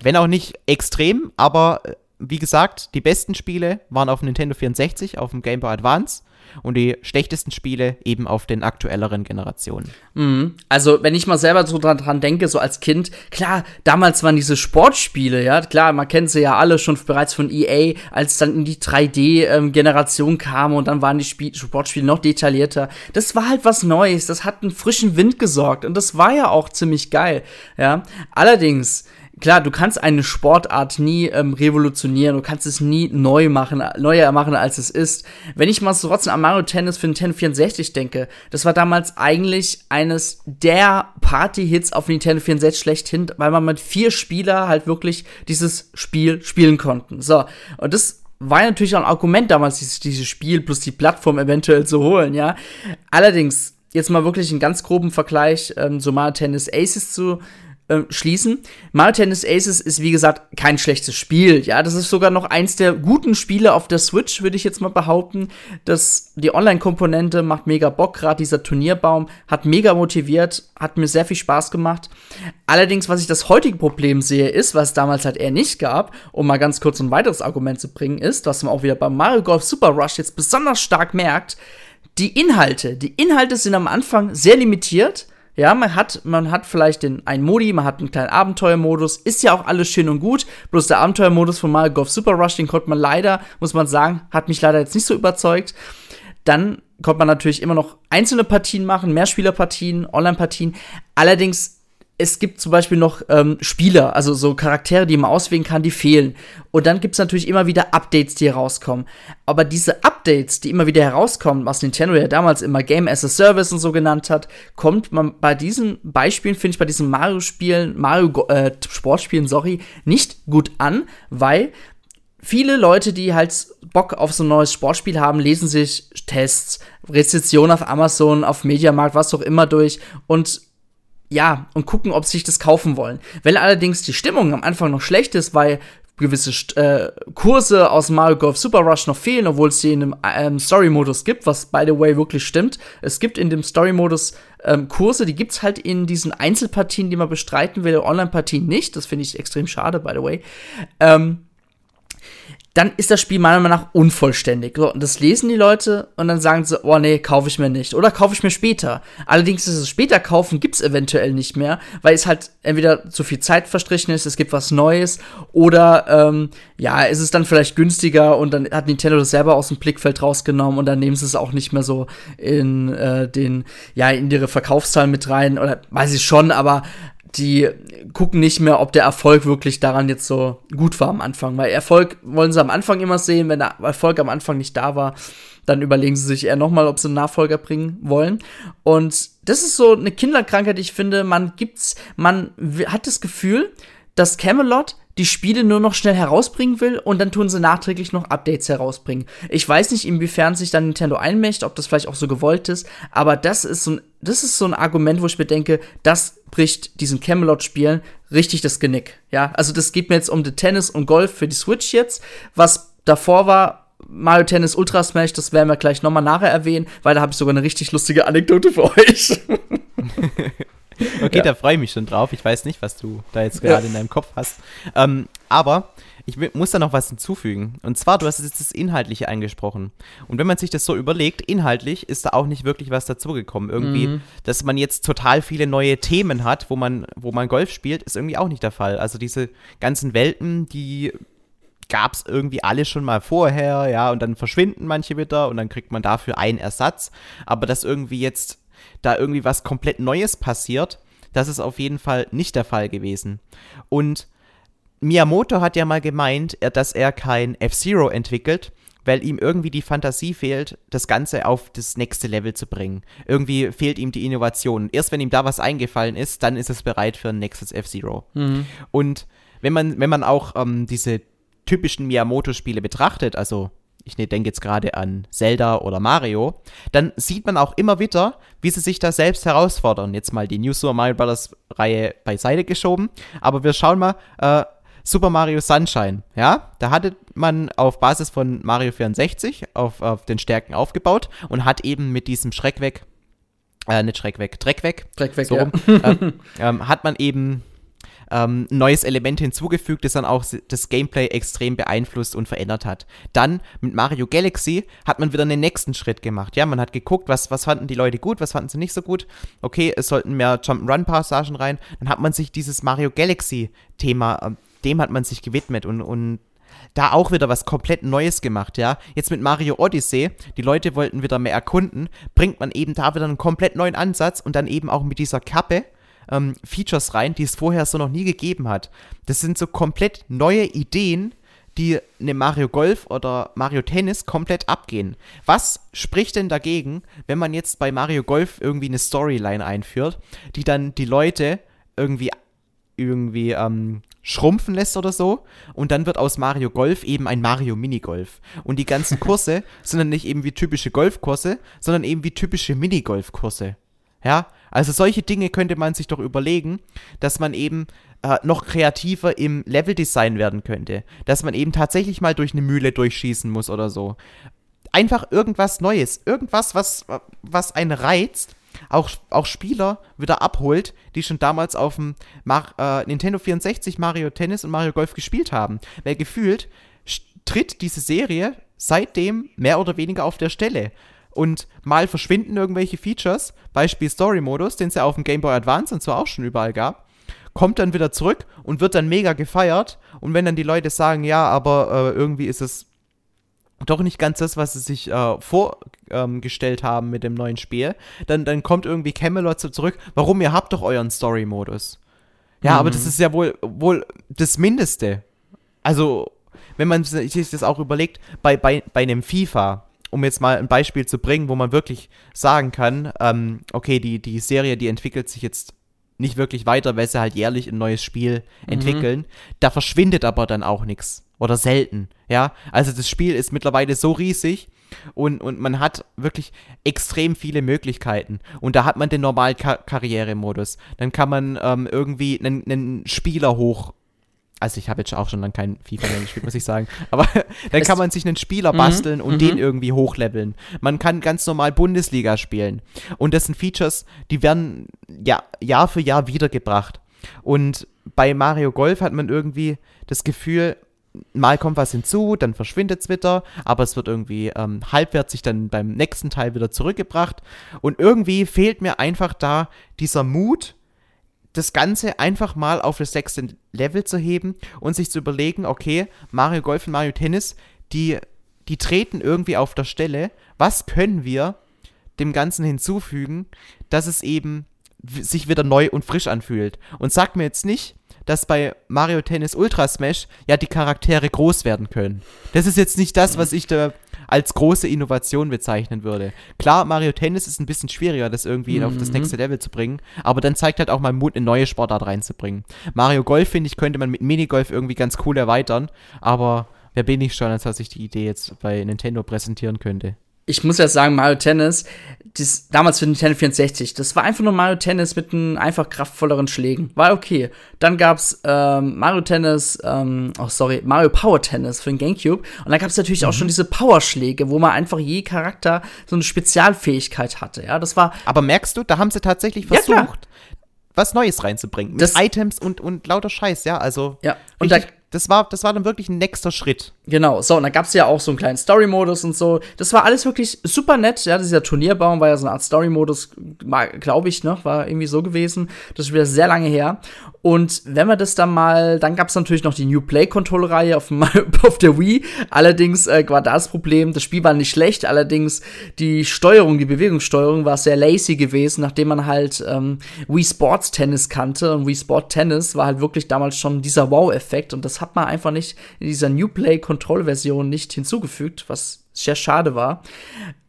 Wenn auch nicht extrem, aber äh, wie gesagt, die besten Spiele waren auf Nintendo 64, auf dem Game Boy Advance und die schlechtesten Spiele eben auf den aktuelleren Generationen. Mhm. Also, wenn ich mal selber so dran, dran, denke, so als Kind, klar, damals waren diese Sportspiele, ja, klar, man kennt sie ja alle schon bereits von EA, als dann in die 3D-Generation ähm, kam und dann waren die Spiel Sportspiele noch detaillierter. Das war halt was Neues, das hat einen frischen Wind gesorgt und das war ja auch ziemlich geil, ja. Allerdings, klar, du kannst eine Sportart nie ähm, revolutionieren, du kannst es nie neu machen, neuer machen, als es ist. Wenn ich mal so trotzdem an Mario Tennis für Nintendo 64 denke, das war damals eigentlich eines der Party-Hits auf Nintendo 64 schlechthin, weil man mit vier Spieler halt wirklich dieses Spiel spielen konnten. So, und das war natürlich auch ein Argument damals, dieses, dieses Spiel plus die Plattform eventuell zu holen, ja. Allerdings, jetzt mal wirklich einen ganz groben Vergleich, ähm, so Mario Tennis Aces zu äh, schließen. Mario Tennis Aces ist, wie gesagt, kein schlechtes Spiel. Ja, das ist sogar noch eins der guten Spiele auf der Switch, würde ich jetzt mal behaupten. Das, die Online-Komponente macht mega Bock, gerade dieser Turnierbaum hat mega motiviert, hat mir sehr viel Spaß gemacht. Allerdings, was ich das heutige Problem sehe, ist, was es damals halt eher nicht gab, um mal ganz kurz ein weiteres Argument zu bringen, ist, was man auch wieder beim Mario Golf Super Rush jetzt besonders stark merkt, die Inhalte. Die Inhalte sind am Anfang sehr limitiert ja, man hat, man hat vielleicht den einen Modi, man hat einen kleinen Abenteuermodus, ist ja auch alles schön und gut. Bloß der Abenteuermodus von Mario Golf Super Rush, den konnte man leider, muss man sagen, hat mich leider jetzt nicht so überzeugt. Dann konnte man natürlich immer noch einzelne Partien machen, Mehrspielerpartien, Online-Partien. Allerdings es gibt zum Beispiel noch ähm, Spieler, also so Charaktere, die man auswählen kann, die fehlen. Und dann gibt es natürlich immer wieder Updates, die herauskommen. Aber diese Updates, die immer wieder herauskommen, was Nintendo ja damals immer Game as a Service und so genannt hat, kommt man bei diesen Beispielen, finde ich, bei diesen Mario-Spielen, Mario-Sportspielen, äh, sorry, nicht gut an, weil viele Leute, die halt Bock auf so ein neues Sportspiel haben, lesen sich Tests, Rezensionen auf Amazon, auf Mediamarkt, was auch immer durch und ja, und gucken, ob sie sich das kaufen wollen. Wenn allerdings die Stimmung am Anfang noch schlecht ist, weil gewisse äh, Kurse aus Mario Golf Super Rush noch fehlen, obwohl es sie in einem ähm, Story-Modus gibt, was by the way wirklich stimmt. Es gibt in dem Story-Modus ähm, Kurse, die gibt es halt in diesen Einzelpartien, die man bestreiten will, Online-Partien nicht. Das finde ich extrem schade, by the way. Ähm, dann ist das Spiel meiner Meinung nach unvollständig. So, und das lesen die Leute und dann sagen sie, oh nee, kaufe ich mir nicht. Oder kaufe ich mir später. Allerdings ist es später kaufen, gibt es eventuell nicht mehr, weil es halt entweder zu viel Zeit verstrichen ist, es gibt was Neues, oder ähm, ja, ist es dann vielleicht günstiger und dann hat Nintendo das selber aus dem Blickfeld rausgenommen und dann nehmen sie es auch nicht mehr so in äh, den, ja, in ihre Verkaufszahlen mit rein. Oder weiß ich schon, aber die gucken nicht mehr, ob der Erfolg wirklich daran jetzt so gut war am Anfang. Weil Erfolg wollen sie am Anfang immer sehen. Wenn der Erfolg am Anfang nicht da war, dann überlegen sie sich eher nochmal, ob sie einen Nachfolger bringen wollen. Und das ist so eine Kinderkrankheit, ich finde, man gibt's, man hat das Gefühl, dass Camelot die Spiele nur noch schnell herausbringen will und dann tun sie nachträglich noch Updates herausbringen. Ich weiß nicht, inwiefern sich dann Nintendo einmischt, ob das vielleicht auch so gewollt ist, aber das ist so ein, das ist so ein Argument, wo ich mir denke, das bricht diesen Camelot-Spielen richtig das Genick. Ja, also das geht mir jetzt um die Tennis und Golf für die Switch jetzt. Was davor war, Mario Tennis Ultra Smash, das werden wir gleich nochmal nachher erwähnen, weil da habe ich sogar eine richtig lustige Anekdote für euch. Okay, ja. da freue ich mich schon drauf. Ich weiß nicht, was du da jetzt gerade ja. in deinem Kopf hast. Ähm, aber ich muss da noch was hinzufügen. Und zwar, du hast jetzt das Inhaltliche angesprochen. Und wenn man sich das so überlegt, inhaltlich ist da auch nicht wirklich was dazugekommen. Irgendwie, mhm. dass man jetzt total viele neue Themen hat, wo man, wo man Golf spielt, ist irgendwie auch nicht der Fall. Also diese ganzen Welten, die gab es irgendwie alle schon mal vorher, ja, und dann verschwinden manche wieder und dann kriegt man dafür einen Ersatz. Aber dass irgendwie jetzt da irgendwie was komplett Neues passiert. Das ist auf jeden Fall nicht der Fall gewesen. Und Miyamoto hat ja mal gemeint, dass er kein F-Zero entwickelt, weil ihm irgendwie die Fantasie fehlt, das Ganze auf das nächste Level zu bringen. Irgendwie fehlt ihm die Innovation. Erst wenn ihm da was eingefallen ist, dann ist es bereit für ein nächstes F-Zero. Mhm. Und wenn man, wenn man auch ähm, diese typischen Miyamoto-Spiele betrachtet, also ich ne, denke jetzt gerade an Zelda oder Mario, dann sieht man auch immer wieder, wie sie sich da selbst herausfordern. Jetzt mal die New Super Mario Bros. Reihe beiseite geschoben, aber wir schauen mal, äh, Super Mario Sunshine, ja, da hatte man auf Basis von Mario 64 auf, auf den Stärken aufgebaut und hat eben mit diesem Schreck weg, äh, nicht Schreck weg, Dreck weg, Dreck weg, so ja. äh, ähm, hat man eben ähm, neues Element hinzugefügt, das dann auch das Gameplay extrem beeinflusst und verändert hat. Dann mit Mario Galaxy hat man wieder einen nächsten Schritt gemacht. Ja, man hat geguckt, was, was fanden die Leute gut, was fanden sie nicht so gut. Okay, es sollten mehr Jump'n'Run-Passagen rein. Dann hat man sich dieses Mario Galaxy-Thema, äh, dem hat man sich gewidmet und, und da auch wieder was komplett Neues gemacht, ja. Jetzt mit Mario Odyssey, die Leute wollten wieder mehr erkunden, bringt man eben da wieder einen komplett neuen Ansatz und dann eben auch mit dieser Kappe ähm, Features rein, die es vorher so noch nie gegeben hat. Das sind so komplett neue Ideen, die eine Mario Golf oder Mario Tennis komplett abgehen. Was spricht denn dagegen, wenn man jetzt bei Mario Golf irgendwie eine Storyline einführt, die dann die Leute irgendwie irgendwie ähm, schrumpfen lässt oder so. Und dann wird aus Mario Golf eben ein Mario Minigolf. Und die ganzen Kurse sind dann nicht eben wie typische Golfkurse, sondern eben wie typische Minigolfkurse. Ja, also solche Dinge könnte man sich doch überlegen, dass man eben äh, noch kreativer im Leveldesign werden könnte. Dass man eben tatsächlich mal durch eine Mühle durchschießen muss oder so. Einfach irgendwas Neues. Irgendwas, was, was einen reizt auch, auch Spieler wieder abholt, die schon damals auf dem Mar äh, Nintendo 64 Mario Tennis und Mario Golf gespielt haben. Weil gefühlt tritt diese Serie seitdem mehr oder weniger auf der Stelle. Und mal verschwinden irgendwelche Features, Beispiel Story-Modus, den es ja auf dem Game Boy Advance und zwar auch schon überall gab, kommt dann wieder zurück und wird dann mega gefeiert. Und wenn dann die Leute sagen, ja, aber äh, irgendwie ist es doch nicht ganz das, was sie sich äh, vorgestellt ähm, haben mit dem neuen Spiel, dann, dann kommt irgendwie Camelot so zurück, warum, ihr habt doch euren Story-Modus. Ja, mhm. aber das ist ja wohl, wohl das Mindeste. Also, wenn man sich das auch überlegt, bei, bei, bei einem FIFA, um jetzt mal ein Beispiel zu bringen, wo man wirklich sagen kann, ähm, okay, die, die Serie, die entwickelt sich jetzt nicht wirklich weiter, weil sie halt jährlich ein neues Spiel mhm. entwickeln. Da verschwindet aber dann auch nichts. Oder selten. Ja. Also das Spiel ist mittlerweile so riesig und, und man hat wirklich extrem viele Möglichkeiten. Und da hat man den normalen Ka Karrieremodus. Dann kann man ähm, irgendwie einen, einen Spieler hoch also ich habe jetzt auch schon lange kein FIFA mehr gespielt, muss ich sagen. Aber dann kann man sich einen Spieler mhm, basteln und mhm. den irgendwie hochleveln. Man kann ganz normal Bundesliga spielen. Und das sind Features, die werden ja, Jahr für Jahr wiedergebracht. Und bei Mario Golf hat man irgendwie das Gefühl, mal kommt was hinzu, dann verschwindet es wieder, aber es wird irgendwie ähm, halbwertig dann beim nächsten Teil wieder zurückgebracht. Und irgendwie fehlt mir einfach da dieser Mut, das Ganze einfach mal auf das sechste Level zu heben und sich zu überlegen, okay, Mario Golf und Mario Tennis, die, die treten irgendwie auf der Stelle. Was können wir dem Ganzen hinzufügen, dass es eben sich wieder neu und frisch anfühlt? Und sag mir jetzt nicht, dass bei Mario Tennis Ultra Smash ja die Charaktere groß werden können. Das ist jetzt nicht das, was ich da als große Innovation bezeichnen würde. Klar, Mario Tennis ist ein bisschen schwieriger, das irgendwie mhm. auf das mhm. nächste Level zu bringen, aber dann zeigt halt auch mal Mut, eine neue Sportart reinzubringen. Mario Golf, finde ich, könnte man mit Minigolf irgendwie ganz cool erweitern, aber wer bin ich schon, als dass ich die Idee jetzt bei Nintendo präsentieren könnte ich muss ja sagen, Mario Tennis, dies, damals für Nintendo 64, das war einfach nur Mario Tennis mit einem einfach kraftvolleren Schlägen. War okay. Dann gab's ähm, Mario Tennis, ähm, oh sorry, Mario Power Tennis für den Gamecube. Und dann gab's natürlich mhm. auch schon diese Powerschläge, wo man einfach je Charakter so eine Spezialfähigkeit hatte. Ja, das war. Aber merkst du, da haben sie tatsächlich versucht, ja, was Neues reinzubringen. Mit das, Items und, und lauter Scheiß, ja. Also. Ja, und da das war, das war dann wirklich ein nächster Schritt. Genau, so, und dann gab es ja auch so einen kleinen Story-Modus und so. Das war alles wirklich super nett. Ja, dieser Turnierbaum war ja so eine Art Story-Modus, glaube ich, ne? War irgendwie so gewesen. Das ist wieder sehr lange her. Und wenn wir das dann mal, dann gab es natürlich noch die New Play-Controller-Reihe auf, auf der Wii. Allerdings äh, war das Problem, das Spiel war nicht schlecht, allerdings die Steuerung, die Bewegungssteuerung war sehr lazy gewesen, nachdem man halt ähm, Wii Sports Tennis kannte. Und Wii Sport Tennis war halt wirklich damals schon dieser Wow-Effekt. Und das hat man einfach nicht in dieser New Play Control-Version nicht hinzugefügt, was sehr schade war.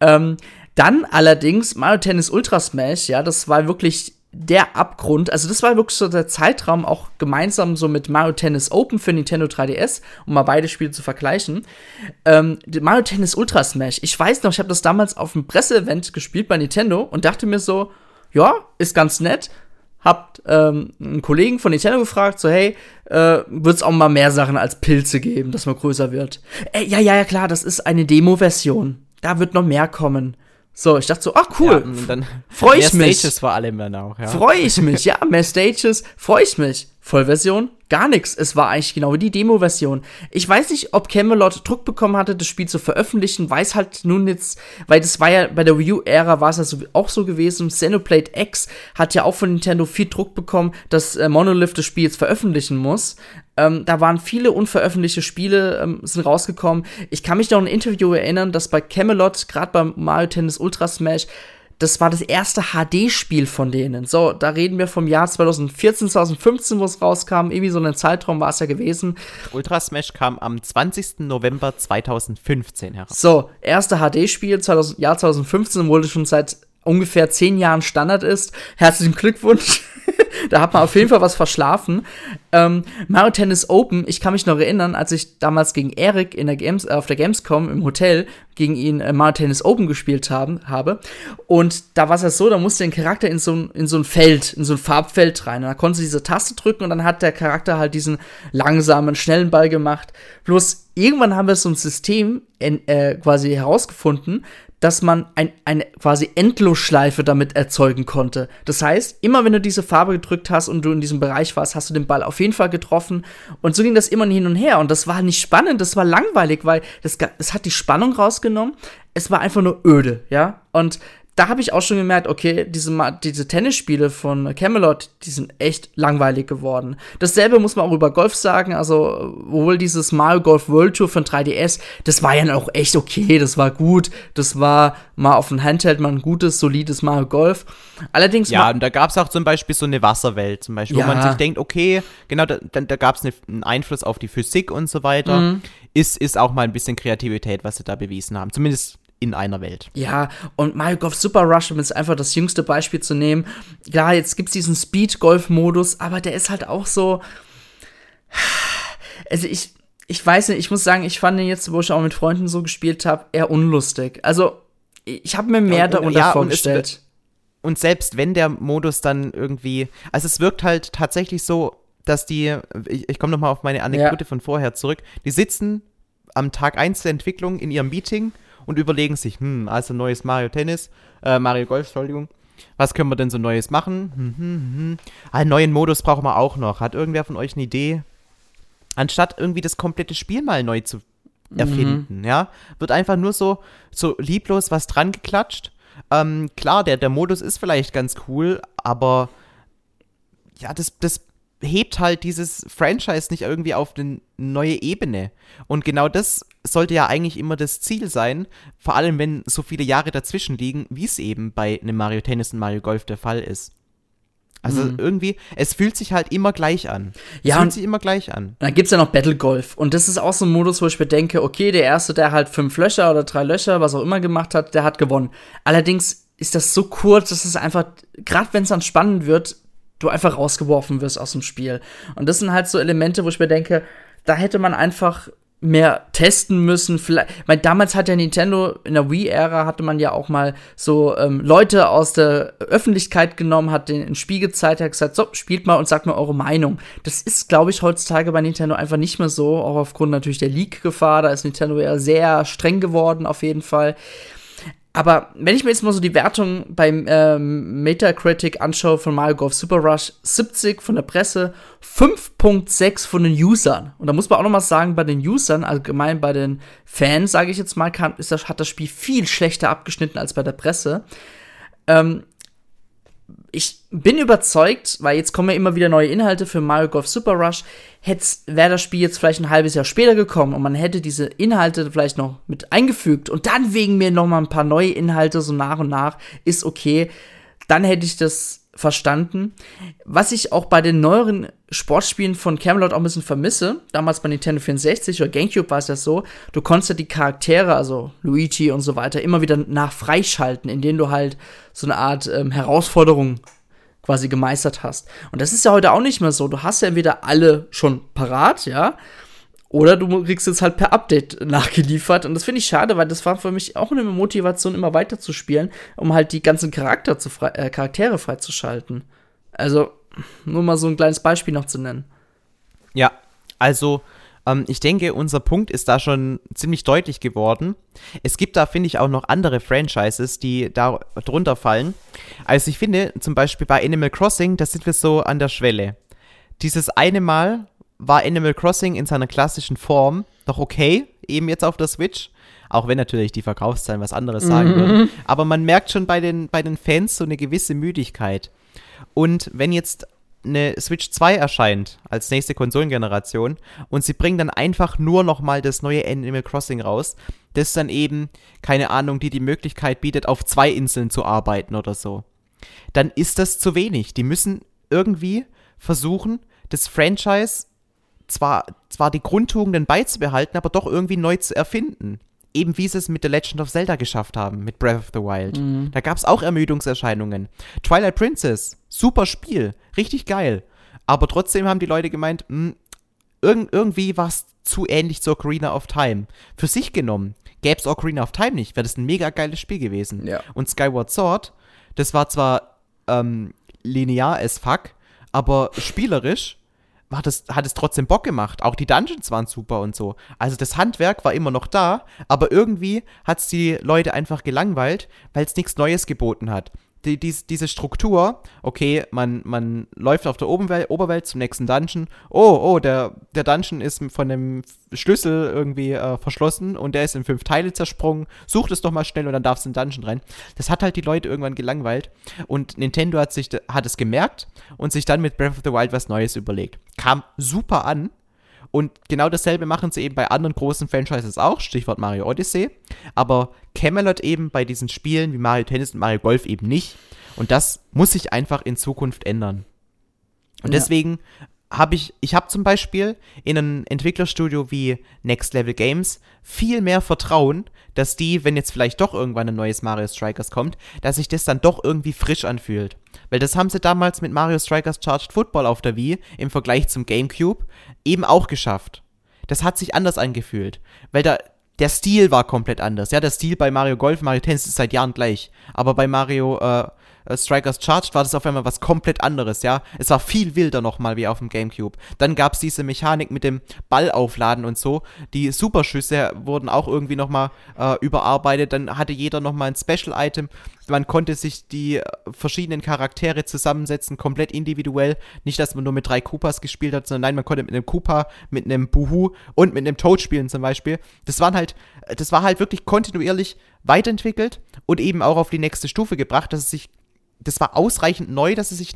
Ähm, dann allerdings Mario Tennis Ultra Smash, ja, das war wirklich der Abgrund, also das war wirklich so der Zeitraum, auch gemeinsam so mit Mario Tennis Open für Nintendo 3DS, um mal beide Spiele zu vergleichen. Ähm, Mario Tennis Ultra Smash, ich weiß noch, ich habe das damals auf einem Presseevent gespielt bei Nintendo und dachte mir so, ja, ist ganz nett. Habt ähm, einen Kollegen von Nintendo gefragt, so hey, äh, wird es auch mal mehr Sachen als Pilze geben, dass man größer wird? Äh, ja, ja, ja, klar, das ist eine Demo-Version. Da wird noch mehr kommen. So, ich dachte so, ach cool, ja, freue ich mehr mich. Stages vor allem dann auch, ja. Freue ich mich, ja, mehr Stages, freue ich mich. Vollversion? Gar nichts. Es war eigentlich genau wie die Demo-Version. Ich weiß nicht, ob Camelot Druck bekommen hatte, das Spiel zu veröffentlichen. Weiß halt nun jetzt, weil das war ja bei der Wii U-Ära war es ja auch so gewesen. Xenoblade X hat ja auch von Nintendo viel Druck bekommen, dass äh, Monolith das Spiel jetzt veröffentlichen muss. Ähm, da waren viele unveröffentlichte Spiele ähm, sind rausgekommen. Ich kann mich noch an ein Interview erinnern, dass bei Camelot, gerade beim Mario Tennis Ultra Smash, das war das erste HD-Spiel von denen. So, da reden wir vom Jahr 2014, 2015, wo es rauskam. Irgendwie so ein Zeitraum war es ja gewesen. Ultra Smash kam am 20. November 2015 heraus. So, erste HD-Spiel, Jahr 2015, obwohl es schon seit ungefähr zehn Jahren Standard ist. Herzlichen Glückwunsch. da hat man auf jeden Fall was verschlafen. Ähm, Mario Tennis Open, ich kann mich noch erinnern, als ich damals gegen Eric in der Games, äh, auf der Gamescom im Hotel gegen ihn äh, Mario Tennis Open gespielt haben, habe. Und da war es so, da musste ein Charakter in so ein, in so ein Feld, in so ein Farbfeld rein. Und da konnte sie diese Taste drücken und dann hat der Charakter halt diesen langsamen, schnellen Ball gemacht. Bloß irgendwann haben wir so ein System äh, quasi herausgefunden, dass man ein, eine quasi Endlosschleife damit erzeugen konnte. Das heißt, immer wenn du diese Farbe gedrückt hast und du in diesem Bereich warst, hast du den Ball auf jeden Fall getroffen. Und so ging das immer hin und her. Und das war nicht spannend, das war langweilig, weil das, das hat die Spannung rausgenommen. Es war einfach nur öde, ja. Und da habe ich auch schon gemerkt, okay, diese, diese Tennisspiele von Camelot, die sind echt langweilig geworden. Dasselbe muss man auch über Golf sagen. Also, wohl dieses Mario Golf World Tour von 3DS, das war ja auch echt okay, das war gut. Das war mal auf dem Handheld mal ein gutes, solides Mario Golf. Allerdings. Ja, und da gab es auch zum Beispiel so eine Wasserwelt, zum Beispiel, ja. wo man sich denkt, okay, genau, da, da gab es einen Einfluss auf die Physik und so weiter. Mhm. Ist, ist auch mal ein bisschen Kreativität, was sie da bewiesen haben. Zumindest in einer Welt. Ja, und Mario Golf Super Rush, um jetzt einfach das jüngste Beispiel zu nehmen. Ja, jetzt gibt es diesen Speed-Golf-Modus, aber der ist halt auch so. Also ich, ich weiß nicht, ich muss sagen, ich fand den jetzt, wo ich auch mit Freunden so gespielt habe, eher unlustig. Also, ich habe mir mehr und, darunter ja, vorgestellt. Und, und selbst wenn der Modus dann irgendwie, also es wirkt halt tatsächlich so, dass die, ich, ich komme nochmal auf meine Anekdote ja. von vorher zurück, die sitzen am Tag 1 der Entwicklung in ihrem Meeting und überlegen sich, hm, also neues Mario Tennis, äh, Mario Golf, Entschuldigung. Was können wir denn so Neues machen? Hm, hm, hm. hm. Einen neuen Modus brauchen wir auch noch. Hat irgendwer von euch eine Idee? Anstatt irgendwie das komplette Spiel mal neu zu erfinden, mhm. ja, wird einfach nur so, so lieblos was dran geklatscht. Ähm, klar, der, der Modus ist vielleicht ganz cool, aber ja, das, das hebt halt dieses Franchise nicht irgendwie auf eine neue Ebene. Und genau das sollte ja eigentlich immer das Ziel sein, vor allem wenn so viele Jahre dazwischen liegen, wie es eben bei einem Mario Tennis und Mario Golf der Fall ist. Also mhm. irgendwie, es fühlt sich halt immer gleich an. Es ja, fühlt sich immer gleich an. Dann gibt es ja noch Battle Golf. Und das ist auch so ein Modus, wo ich mir denke, okay, der Erste, der halt fünf Löcher oder drei Löcher, was auch immer gemacht hat, der hat gewonnen. Allerdings ist das so kurz, dass es einfach, gerade wenn es dann spannend wird, du einfach rausgeworfen wirst aus dem Spiel. Und das sind halt so Elemente, wo ich mir denke, da hätte man einfach mehr testen müssen. Vielleicht, weil damals hat ja Nintendo in der Wii-Ära hatte man ja auch mal so ähm, Leute aus der Öffentlichkeit genommen, hat den ein Spiel gezeigt, hat gesagt, so, spielt mal und sagt mir eure Meinung. Das ist, glaube ich, heutzutage bei Nintendo einfach nicht mehr so, auch aufgrund natürlich der Leak-Gefahr. Da ist Nintendo ja sehr streng geworden, auf jeden Fall. Aber wenn ich mir jetzt mal so die Wertung beim ähm, Metacritic anschaue von Mario Golf Super Rush, 70 von der Presse, 5.6 von den Usern. Und da muss man auch noch mal sagen, bei den Usern, allgemein bei den Fans, sage ich jetzt mal, kann, ist das, hat das Spiel viel schlechter abgeschnitten als bei der Presse. Ähm, ich bin überzeugt, weil jetzt kommen ja immer wieder neue Inhalte für Mario Golf Super Rush, wäre das Spiel jetzt vielleicht ein halbes Jahr später gekommen und man hätte diese Inhalte vielleicht noch mit eingefügt und dann wegen mir noch mal ein paar neue Inhalte so nach und nach, ist okay. Dann hätte ich das verstanden. Was ich auch bei den neueren Sportspielen von Camelot auch ein bisschen vermisse, damals bei Nintendo 64 oder GameCube war es ja so, du konntest ja die Charaktere, also Luigi und so weiter, immer wieder nach freischalten, indem du halt so eine Art ähm, Herausforderung quasi gemeistert hast. Und das ist ja heute auch nicht mehr so. Du hast ja entweder alle schon parat, ja, oder du kriegst jetzt halt per Update nachgeliefert. Und das finde ich schade, weil das war für mich auch eine Motivation, immer weiter zu spielen, um halt die ganzen Charakter zu frei, äh, Charaktere freizuschalten. Also, nur mal so ein kleines Beispiel noch zu nennen. Ja, also ähm, ich denke, unser Punkt ist da schon ziemlich deutlich geworden. Es gibt da, finde ich, auch noch andere Franchises, die da drunter fallen. Also ich finde, zum Beispiel bei Animal Crossing, da sind wir so an der Schwelle dieses eine Mal war Animal Crossing in seiner klassischen Form noch okay, eben jetzt auf der Switch. Auch wenn natürlich die Verkaufszahlen was anderes sagen Mhm. würden. Aber man merkt schon bei den, bei den Fans so eine gewisse Müdigkeit. Und wenn jetzt eine Switch 2 erscheint als nächste Konsolengeneration und sie bringen dann einfach nur noch mal das neue Animal Crossing raus, das dann eben, keine Ahnung, die die Möglichkeit bietet, auf zwei Inseln zu arbeiten oder so, dann ist das zu wenig. Die müssen irgendwie versuchen, das Franchise zwar, zwar die Grundtugenden beizubehalten, aber doch irgendwie neu zu erfinden. Eben wie sie es mit The Legend of Zelda geschafft haben, mit Breath of the Wild. Da gab es auch Ermüdungserscheinungen. Twilight Princess, super Spiel, richtig geil. Aber trotzdem haben die Leute gemeint, mh, irg irgendwie war es zu ähnlich zu Ocarina of Time. Für sich genommen, gäbe es Ocarina of Time nicht, wäre das ein mega geiles Spiel gewesen. Ja. Und Skyward Sword, das war zwar ähm, linear as fuck, aber spielerisch war das, hat es trotzdem Bock gemacht. Auch die Dungeons waren super und so. Also das Handwerk war immer noch da, aber irgendwie hat es die Leute einfach gelangweilt, weil es nichts Neues geboten hat. Die, dies, diese Struktur, okay, man, man läuft auf der Oberwelt, Oberwelt zum nächsten Dungeon. Oh, oh, der, der Dungeon ist von einem Schlüssel irgendwie äh, verschlossen und der ist in fünf Teile zersprungen. Sucht es doch mal schnell und dann darfst du in den Dungeon rein. Das hat halt die Leute irgendwann gelangweilt. Und Nintendo hat, sich, hat es gemerkt und sich dann mit Breath of the Wild was Neues überlegt. Kam super an. Und genau dasselbe machen sie eben bei anderen großen Franchises auch, Stichwort Mario Odyssey. Aber Camelot eben bei diesen Spielen wie Mario Tennis und Mario Golf eben nicht. Und das muss sich einfach in Zukunft ändern. Und Ja. deswegen habe ich, ich habe zum Beispiel in einem Entwicklerstudio wie Next Level Games viel mehr Vertrauen, dass die, wenn jetzt vielleicht doch irgendwann ein neues Mario Strikers kommt, dass sich das dann doch irgendwie frisch anfühlt. Weil das haben sie damals mit Mario Strikers Charged Football auf der Wii im Vergleich zum GameCube eben auch geschafft. Das hat sich anders angefühlt, weil da der Stil war komplett anders. Ja, der Stil bei Mario Golf, Mario Tennis ist seit Jahren gleich, aber bei Mario äh, äh, Strikers Charged war das auf einmal was komplett anderes, ja. Es war viel wilder nochmal wie auf dem Gamecube. Dann gab es diese Mechanik mit dem Ball aufladen und so. Die Superschüsse wurden auch irgendwie nochmal äh, überarbeitet. Dann hatte jeder nochmal ein Special-Item. Man konnte sich die äh, verschiedenen Charaktere zusammensetzen, komplett individuell. Nicht, dass man nur mit drei Koopas gespielt hat, sondern nein, man konnte mit einem Koopa, mit einem Buhu und mit einem Toad spielen zum Beispiel. Das waren halt, das war halt wirklich kontinuierlich weiterentwickelt und eben auch auf die nächste Stufe gebracht, dass es sich das war ausreichend neu, dass es sich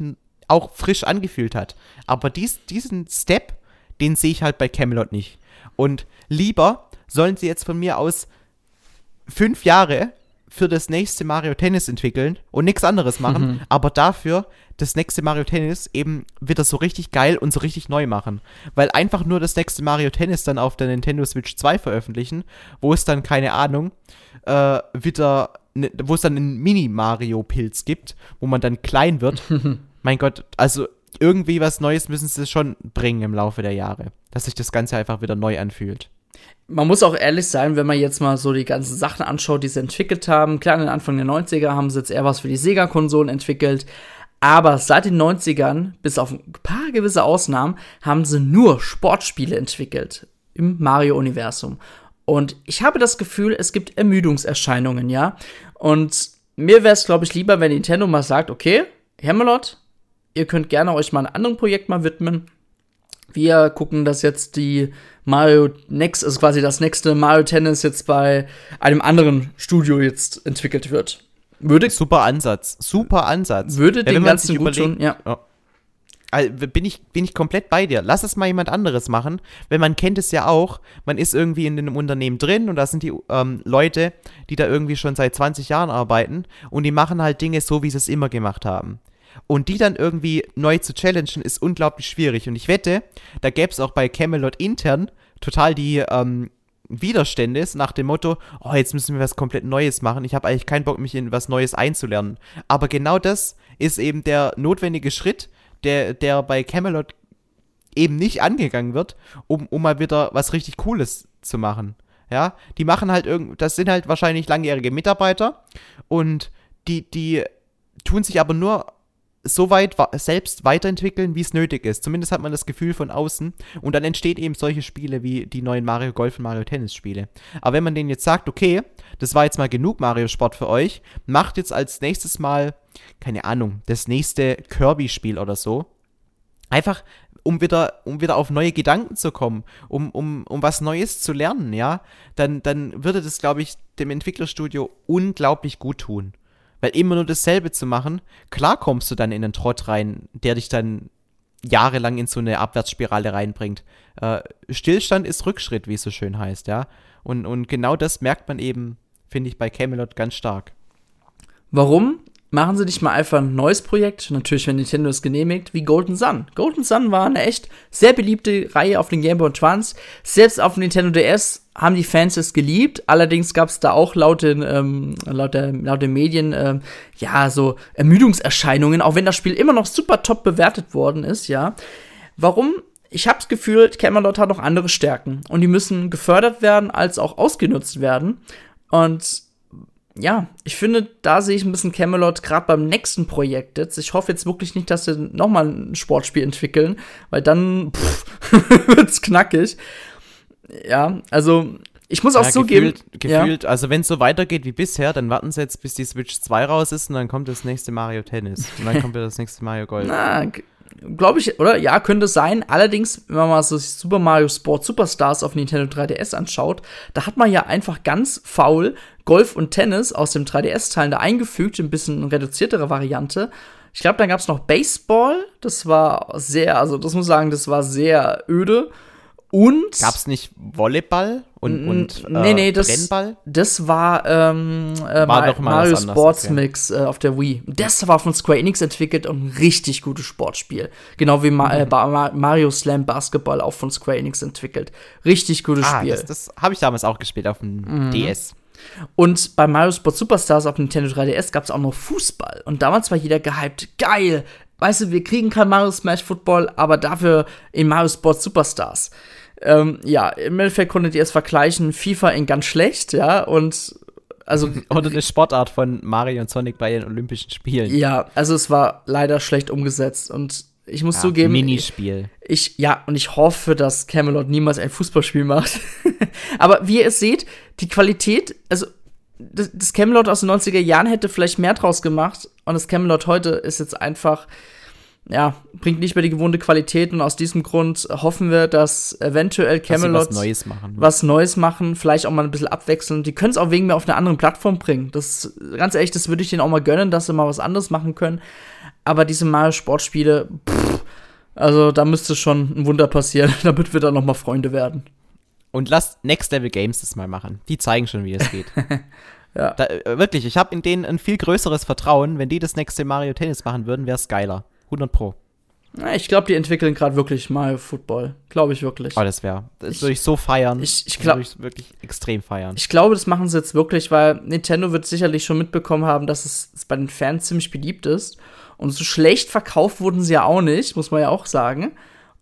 auch frisch angefühlt hat. Aber dies, diesen Step, den sehe ich halt bei Camelot nicht. Und lieber sollen sie jetzt von mir aus fünf Jahre für das nächste Mario Tennis entwickeln und nichts anderes machen, aber dafür das nächste Mario Tennis eben wieder so richtig geil und so richtig neu machen. Weil einfach nur das nächste Mario Tennis dann auf der Nintendo Switch 2 veröffentlichen, wo es dann, keine Ahnung, äh, wieder, ne, wo es dann einen Mini-Mario-Pilz gibt, wo man dann klein wird. mein Gott, also irgendwie was Neues müssen sie schon bringen im Laufe der Jahre, dass sich das Ganze einfach wieder neu anfühlt. Man muss auch ehrlich sein, wenn man jetzt mal so die ganzen Sachen anschaut, die sie entwickelt haben. Klar, in den Anfang der 90er haben sie jetzt eher was für die Sega-Konsolen entwickelt. Aber seit den 90ern, bis auf ein paar gewisse Ausnahmen, haben sie nur Sportspiele entwickelt im Mario-Universum. Und ich habe das Gefühl, es gibt Ermüdungserscheinungen, ja. Und mir wäre es, glaube ich, lieber, wenn Nintendo mal sagt, okay, Hammerlot, ihr könnt gerne euch mal einem anderen Projekt mal widmen. Wir gucken, dass jetzt die Mario Next, also quasi das nächste Mario Tennis jetzt bei einem anderen Studio jetzt entwickelt wird. Würde, Super Ansatz, super Ansatz. würde Ja, den ganzen gut tun, ja. Also, bin ich, bin ich komplett bei dir. Lass es mal jemand anderes machen, weil man kennt es ja auch. Man ist irgendwie in einem Unternehmen drin und da sind die ähm, Leute, die da irgendwie schon seit 20 Jahren arbeiten und die machen halt Dinge so, wie sie es immer gemacht haben. Und die dann irgendwie neu zu challengen, ist unglaublich schwierig. Und ich wette, da gäbe es auch bei Camelot intern total die ähm, Widerstände nach dem Motto, oh, jetzt müssen wir was komplett Neues machen. Ich habe eigentlich keinen Bock, mich in was Neues einzulernen. Aber genau das ist eben der notwendige Schritt, der, der bei Camelot eben nicht angegangen wird, um, um mal wieder was richtig Cooles zu machen. Ja, die machen halt irgend, das sind halt wahrscheinlich langjährige Mitarbeiter und die, die tun sich aber nur so weit selbst weiterentwickeln, wie es nötig ist. Zumindest hat man das Gefühl von außen. Und dann entsteht eben solche Spiele wie die neuen Mario Golf und Mario Tennis Spiele. Aber wenn man denen jetzt sagt, okay, das war jetzt mal genug Mario Sport für euch, macht jetzt als nächstes mal, keine Ahnung, das nächste Kirby-Spiel oder so. Einfach, um wieder, um wieder auf neue Gedanken zu kommen, um, um, um was Neues zu lernen, ja, dann, dann würde das, glaube ich, dem Entwicklerstudio unglaublich gut tun. Weil immer nur dasselbe zu machen, klar kommst du dann in einen Trott rein, der dich dann jahrelang in so eine Abwärtsspirale reinbringt. Äh, Stillstand ist Rückschritt, wie es so schön heißt, ja. Und, und genau das merkt man eben, finde ich, bei Camelot ganz stark. Warum? machen sie nicht mal einfach ein neues Projekt, natürlich, wenn Nintendo es genehmigt, wie Golden Sun. Golden Sun war eine echt sehr beliebte Reihe auf den Game Boy Advance. Selbst auf Nintendo DS haben die Fans es geliebt. Allerdings gab es da auch laut den, ähm, laut, der, laut den Medien, ähm, ja, so Ermüdungserscheinungen, auch wenn das Spiel immer noch super top bewertet worden ist, ja. Warum? Ich habe das Gefühl, Camelot hat noch andere Stärken und die müssen gefördert werden als auch ausgenutzt werden. Und ja, ich finde, da sehe ich ein bisschen Camelot gerade beim nächsten Projekt jetzt. Ich hoffe jetzt wirklich nicht, dass sie nochmal ein Sportspiel entwickeln, weil dann wird es knackig. Ja, also ich muss auch ja, zugeben. Gefühlt, gefühlt ja. also wenn es so weitergeht wie bisher, dann warten sie jetzt, bis die Switch 2 raus ist und dann kommt das nächste Mario Tennis. Und dann kommt wieder das nächste Mario Golf. Na, glaube ich, oder? Ja, könnte sein. Allerdings, wenn man mal so Super Mario Sport Superstars auf Nintendo 3DS anschaut, da hat man ja einfach ganz faul Golf und Tennis aus dem 3DS-Teil da eingefügt, ein bisschen reduziertere Variante. Ich glaube, dann gab es noch Baseball. Das war sehr, also das muss ich sagen, das war sehr öde. Und. Gab es nicht Volleyball und, und äh, nee, nee, das, Brennball? Das war, ähm, äh, war Mario Sports okay. Mix äh, auf der Wii. Das war von Square Enix entwickelt und ein richtig gutes Sportspiel. Genau wie Ma äh, mhm. Mario Slam Basketball auch von Square Enix entwickelt. Richtig gutes ah, Spiel. Das, das habe ich damals auch gespielt auf dem mhm. DS. Und bei Mario Sports Superstars auf Nintendo 3DS gab es auch noch Fußball. Und damals war jeder gehypt. Geil! Weißt du, wir kriegen kein Mario Smash Football, aber dafür in Mario Sports Superstars. Ähm, ja, im Endeffekt konntet ihr es vergleichen, FIFA in ganz schlecht, ja, und also. Oder eine Sportart von Mario und Sonic bei den Olympischen Spielen. Ja, also es war leider schlecht umgesetzt und ich muss ja, zugeben. Minispiel. Ich, ja, und ich hoffe, dass Camelot niemals ein Fußballspiel macht. Aber wie ihr es seht, die Qualität, also das, das Camelot aus den 90er Jahren hätte vielleicht mehr draus gemacht und das Camelot heute ist jetzt einfach ja, bringt nicht mehr die gewohnte Qualität und aus diesem Grund hoffen wir, dass eventuell Camelot was Neues machen. Was Neues machen, vielleicht auch mal ein bisschen abwechseln. Die können es auch wegen mir auf einer anderen Plattform bringen. Das, ganz ehrlich, das würde ich denen auch mal gönnen, dass sie mal was anderes machen können. Aber diese Mario Sportspiele, pff, also da müsste schon ein Wunder passieren, damit wir dann noch mal Freunde werden. Und lasst Next Level Games das mal machen. Die zeigen schon, wie es geht. ja. Da, äh, wirklich, ich habe in denen ein viel größeres Vertrauen. Wenn die das nächste Mario Tennis machen würden, wäre es geiler. 100 Pro. Ich glaube, die entwickeln gerade wirklich mal Football. Glaube ich wirklich. Oh, das wäre. Das würde ich so feiern. Ich, ich glaube. wirklich extrem feiern. Ich glaube, das machen sie jetzt wirklich, weil Nintendo wird sicherlich schon mitbekommen haben, dass es, es bei den Fans ziemlich beliebt ist. Und so schlecht verkauft wurden sie ja auch nicht, muss man ja auch sagen.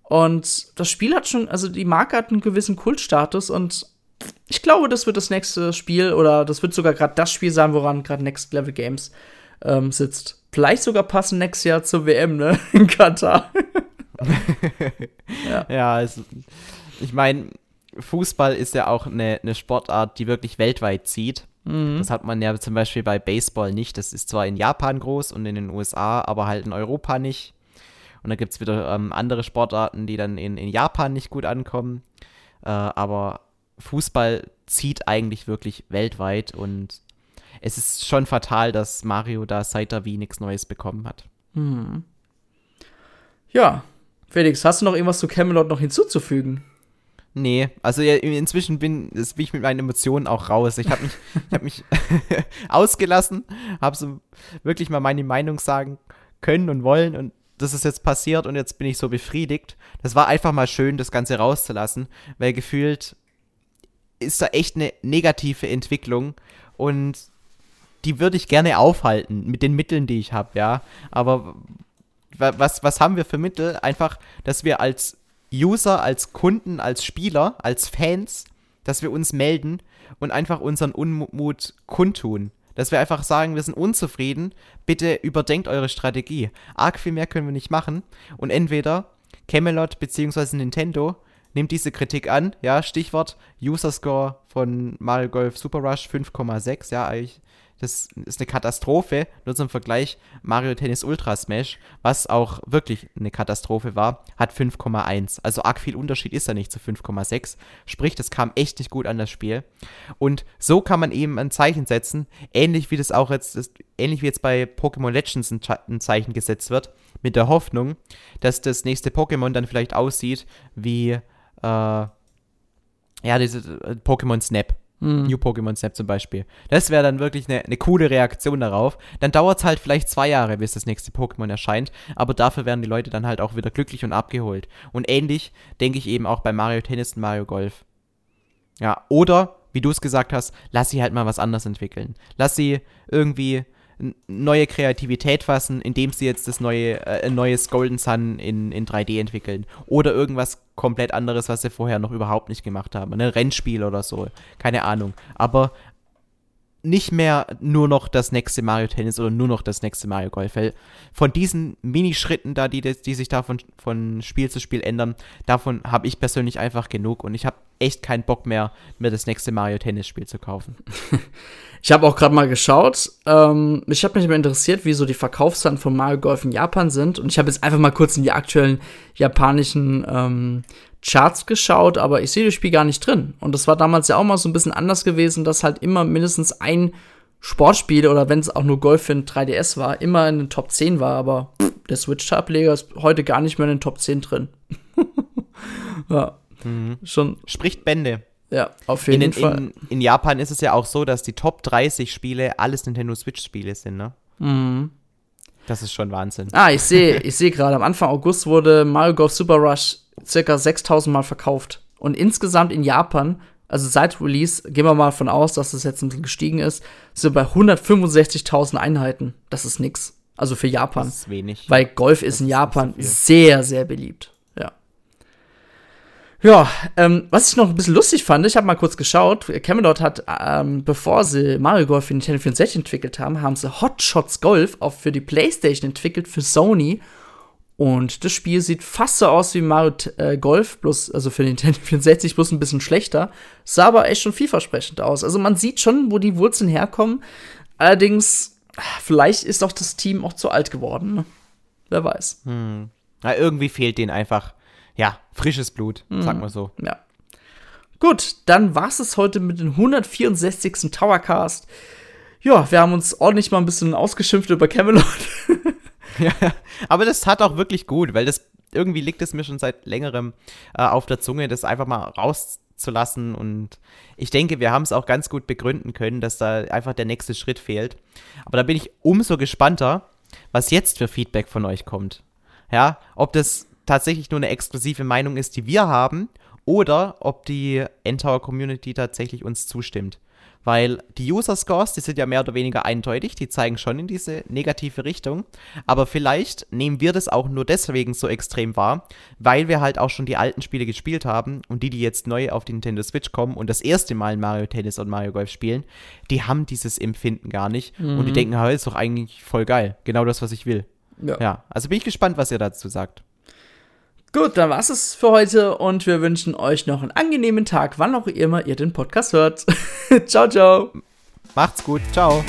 Und das Spiel hat schon, also die Marke hat einen gewissen Kultstatus und ich glaube, das wird das nächste Spiel oder das wird sogar gerade das Spiel sein, woran gerade Next Level Games ähm, sitzt. Vielleicht sogar passen nächstes Jahr zur WM, ne? In Katar. ja, ja es, ich meine, Fußball ist ja auch eine, eine Sportart, die wirklich weltweit zieht. Mhm. Das hat man ja zum Beispiel bei Baseball nicht. Das ist zwar in Japan groß und in den USA, aber halt in Europa nicht. Und da gibt es wieder ähm, andere Sportarten, die dann in, in Japan nicht gut ankommen. Äh, aber Fußball zieht eigentlich wirklich weltweit und es ist schon fatal, dass Mario da seit der Wii nichts Neues bekommen hat. Hm. Ja, Felix, hast du noch irgendwas zu Camelot noch hinzuzufügen? Nee, also ja, inzwischen bin, bin ich mit meinen Emotionen auch raus. Ich habe mich, hab mich ausgelassen, habe so wirklich mal meine Meinung sagen können und wollen und das ist jetzt passiert und jetzt bin ich so befriedigt. Das war einfach mal schön, das Ganze rauszulassen, weil gefühlt ist da echt eine negative Entwicklung und die würde ich gerne aufhalten mit den Mitteln, die ich habe, ja. Aber was, was haben wir für Mittel? Einfach, dass wir als User, als Kunden, als Spieler, als Fans, dass wir uns melden und einfach unseren Unmut kundtun. Dass wir einfach sagen, wir sind unzufrieden, bitte überdenkt eure Strategie. Arg viel mehr können wir nicht machen. Und entweder Camelot bzw. Nintendo nimmt diese Kritik an. Ja, Stichwort User Score von Mario Golf Super Rush 5,6. Ja, eigentlich das ist eine Katastrophe. Nur zum Vergleich, Mario Tennis Ultra Smash, was auch wirklich eine Katastrophe war, hat 5,1. Also arg viel Unterschied ist da nicht zu 5,6. Sprich, das kam echt nicht gut an das Spiel. Und so kann man eben ein Zeichen setzen, ähnlich wie das auch jetzt, das, ähnlich wie jetzt bei Pokémon Legends ein, ein Zeichen gesetzt wird, mit der Hoffnung, dass das nächste Pokémon dann vielleicht aussieht wie, äh, ja, diese äh, Pokémon Snap Mhm. New Pokémon Snap zum Beispiel. Das wäre dann wirklich eine, eine coole Reaktion darauf. Dann dauert es halt vielleicht zwei Jahre, bis das nächste Pokémon erscheint, aber dafür werden die Leute dann halt auch wieder glücklich und abgeholt. Und ähnlich denke ich eben auch bei Mario Tennis und Mario Golf. Ja, oder, wie du es gesagt hast, lass sie halt mal was anderes entwickeln. Lass sie irgendwie neue Kreativität fassen, indem sie jetzt das neue, äh, ein neues Golden Sun in, in 3D entwickeln. Oder irgendwas komplett anderes, was sie vorher noch überhaupt nicht gemacht haben. Ein Rennspiel oder so. Keine Ahnung. Aber nicht mehr nur noch das nächste Mario Tennis oder nur noch das nächste Mario Golf. Weil von diesen Minischritten da, die, die sich da von, von Spiel zu Spiel ändern, davon habe ich persönlich einfach genug und ich habe echt keinen Bock mehr, mir das nächste Mario Tennis Spiel zu kaufen. ich habe auch gerade mal geschaut. Ähm, mich hat mich immer interessiert, wie so die Verkaufszahlen von Mario Golf in Japan sind und ich habe jetzt einfach mal kurz in die aktuellen japanischen ähm, Charts geschaut, aber ich sehe das Spiel gar nicht drin. Und das war damals ja auch mal so ein bisschen anders gewesen, dass halt immer mindestens ein Sportspiel oder wenn es auch nur Golf in 3DS war, immer in den Top 10 war, aber der Switch-Ableger ist heute gar nicht mehr in den Top 10 drin. ja. Mhm. Schon. Spricht Bände. Ja, auf jeden in, Fall. In, in, Japan ist es ja auch so, dass die Top 30 Spiele alles Nintendo Switch-Spiele sind, ne? Mhm. Das ist schon Wahnsinn. Ah, ich sehe, ich sehe gerade, am Anfang August wurde Mario Golf Super Rush circa 6000 Mal verkauft. Und insgesamt in Japan, also seit Release, gehen wir mal von aus, dass das jetzt ein bisschen gestiegen ist, sind wir bei 165.000 Einheiten. Das ist nix. Also für Japan. Das ist wenig. Weil Golf ist in Japan so sehr, sehr beliebt. Ja. Ähm, was ich noch ein bisschen lustig fand, ich habe mal kurz geschaut, Camelot hat, ähm, bevor sie Mario Golf für Nintendo 64 entwickelt haben, haben sie Hot Shots Golf auch für die Playstation entwickelt, für Sony und das Spiel sieht fast so aus wie Mario äh, Golf, bloß, also für Nintendo 64 bloß ein bisschen schlechter. Sah aber echt schon vielversprechend aus. Also man sieht schon, wo die Wurzeln herkommen. Allerdings, vielleicht ist auch das Team auch zu alt geworden. Ne? Wer weiß. Hm. Na, irgendwie fehlt denen einfach, ja, frisches Blut, hm. sag mal so. Ja. Gut, dann war's es heute mit dem 164. Towercast. Ja, wir haben uns ordentlich mal ein bisschen ausgeschimpft über Camelot. Ja, aber das hat auch wirklich gut, weil das irgendwie liegt es mir schon seit längerem äh, auf der Zunge, das einfach mal rauszulassen. Und ich denke, wir haben es auch ganz gut begründen können, dass da einfach der nächste Schritt fehlt. Aber da bin ich umso gespannter, was jetzt für Feedback von euch kommt. Ja, ob das tatsächlich nur eine exklusive Meinung ist, die wir haben, oder ob die Endtower Community tatsächlich uns zustimmt. Weil die User Scores, die sind ja mehr oder weniger eindeutig, die zeigen schon in diese negative Richtung. Aber vielleicht nehmen wir das auch nur deswegen so extrem wahr, weil wir halt auch schon die alten Spiele gespielt haben und die, die jetzt neu auf die Nintendo Switch kommen und das erste Mal Mario Tennis und Mario Golf spielen, die haben dieses Empfinden gar nicht mhm. und die mhm. denken, hey, ist doch eigentlich voll geil. Genau das, was ich will. Ja. ja. Also bin ich gespannt, was ihr dazu sagt. Gut, dann war's es für heute und wir wünschen euch noch einen angenehmen Tag, wann auch immer ihr den Podcast hört. ciao, ciao. Macht's gut. Ciao.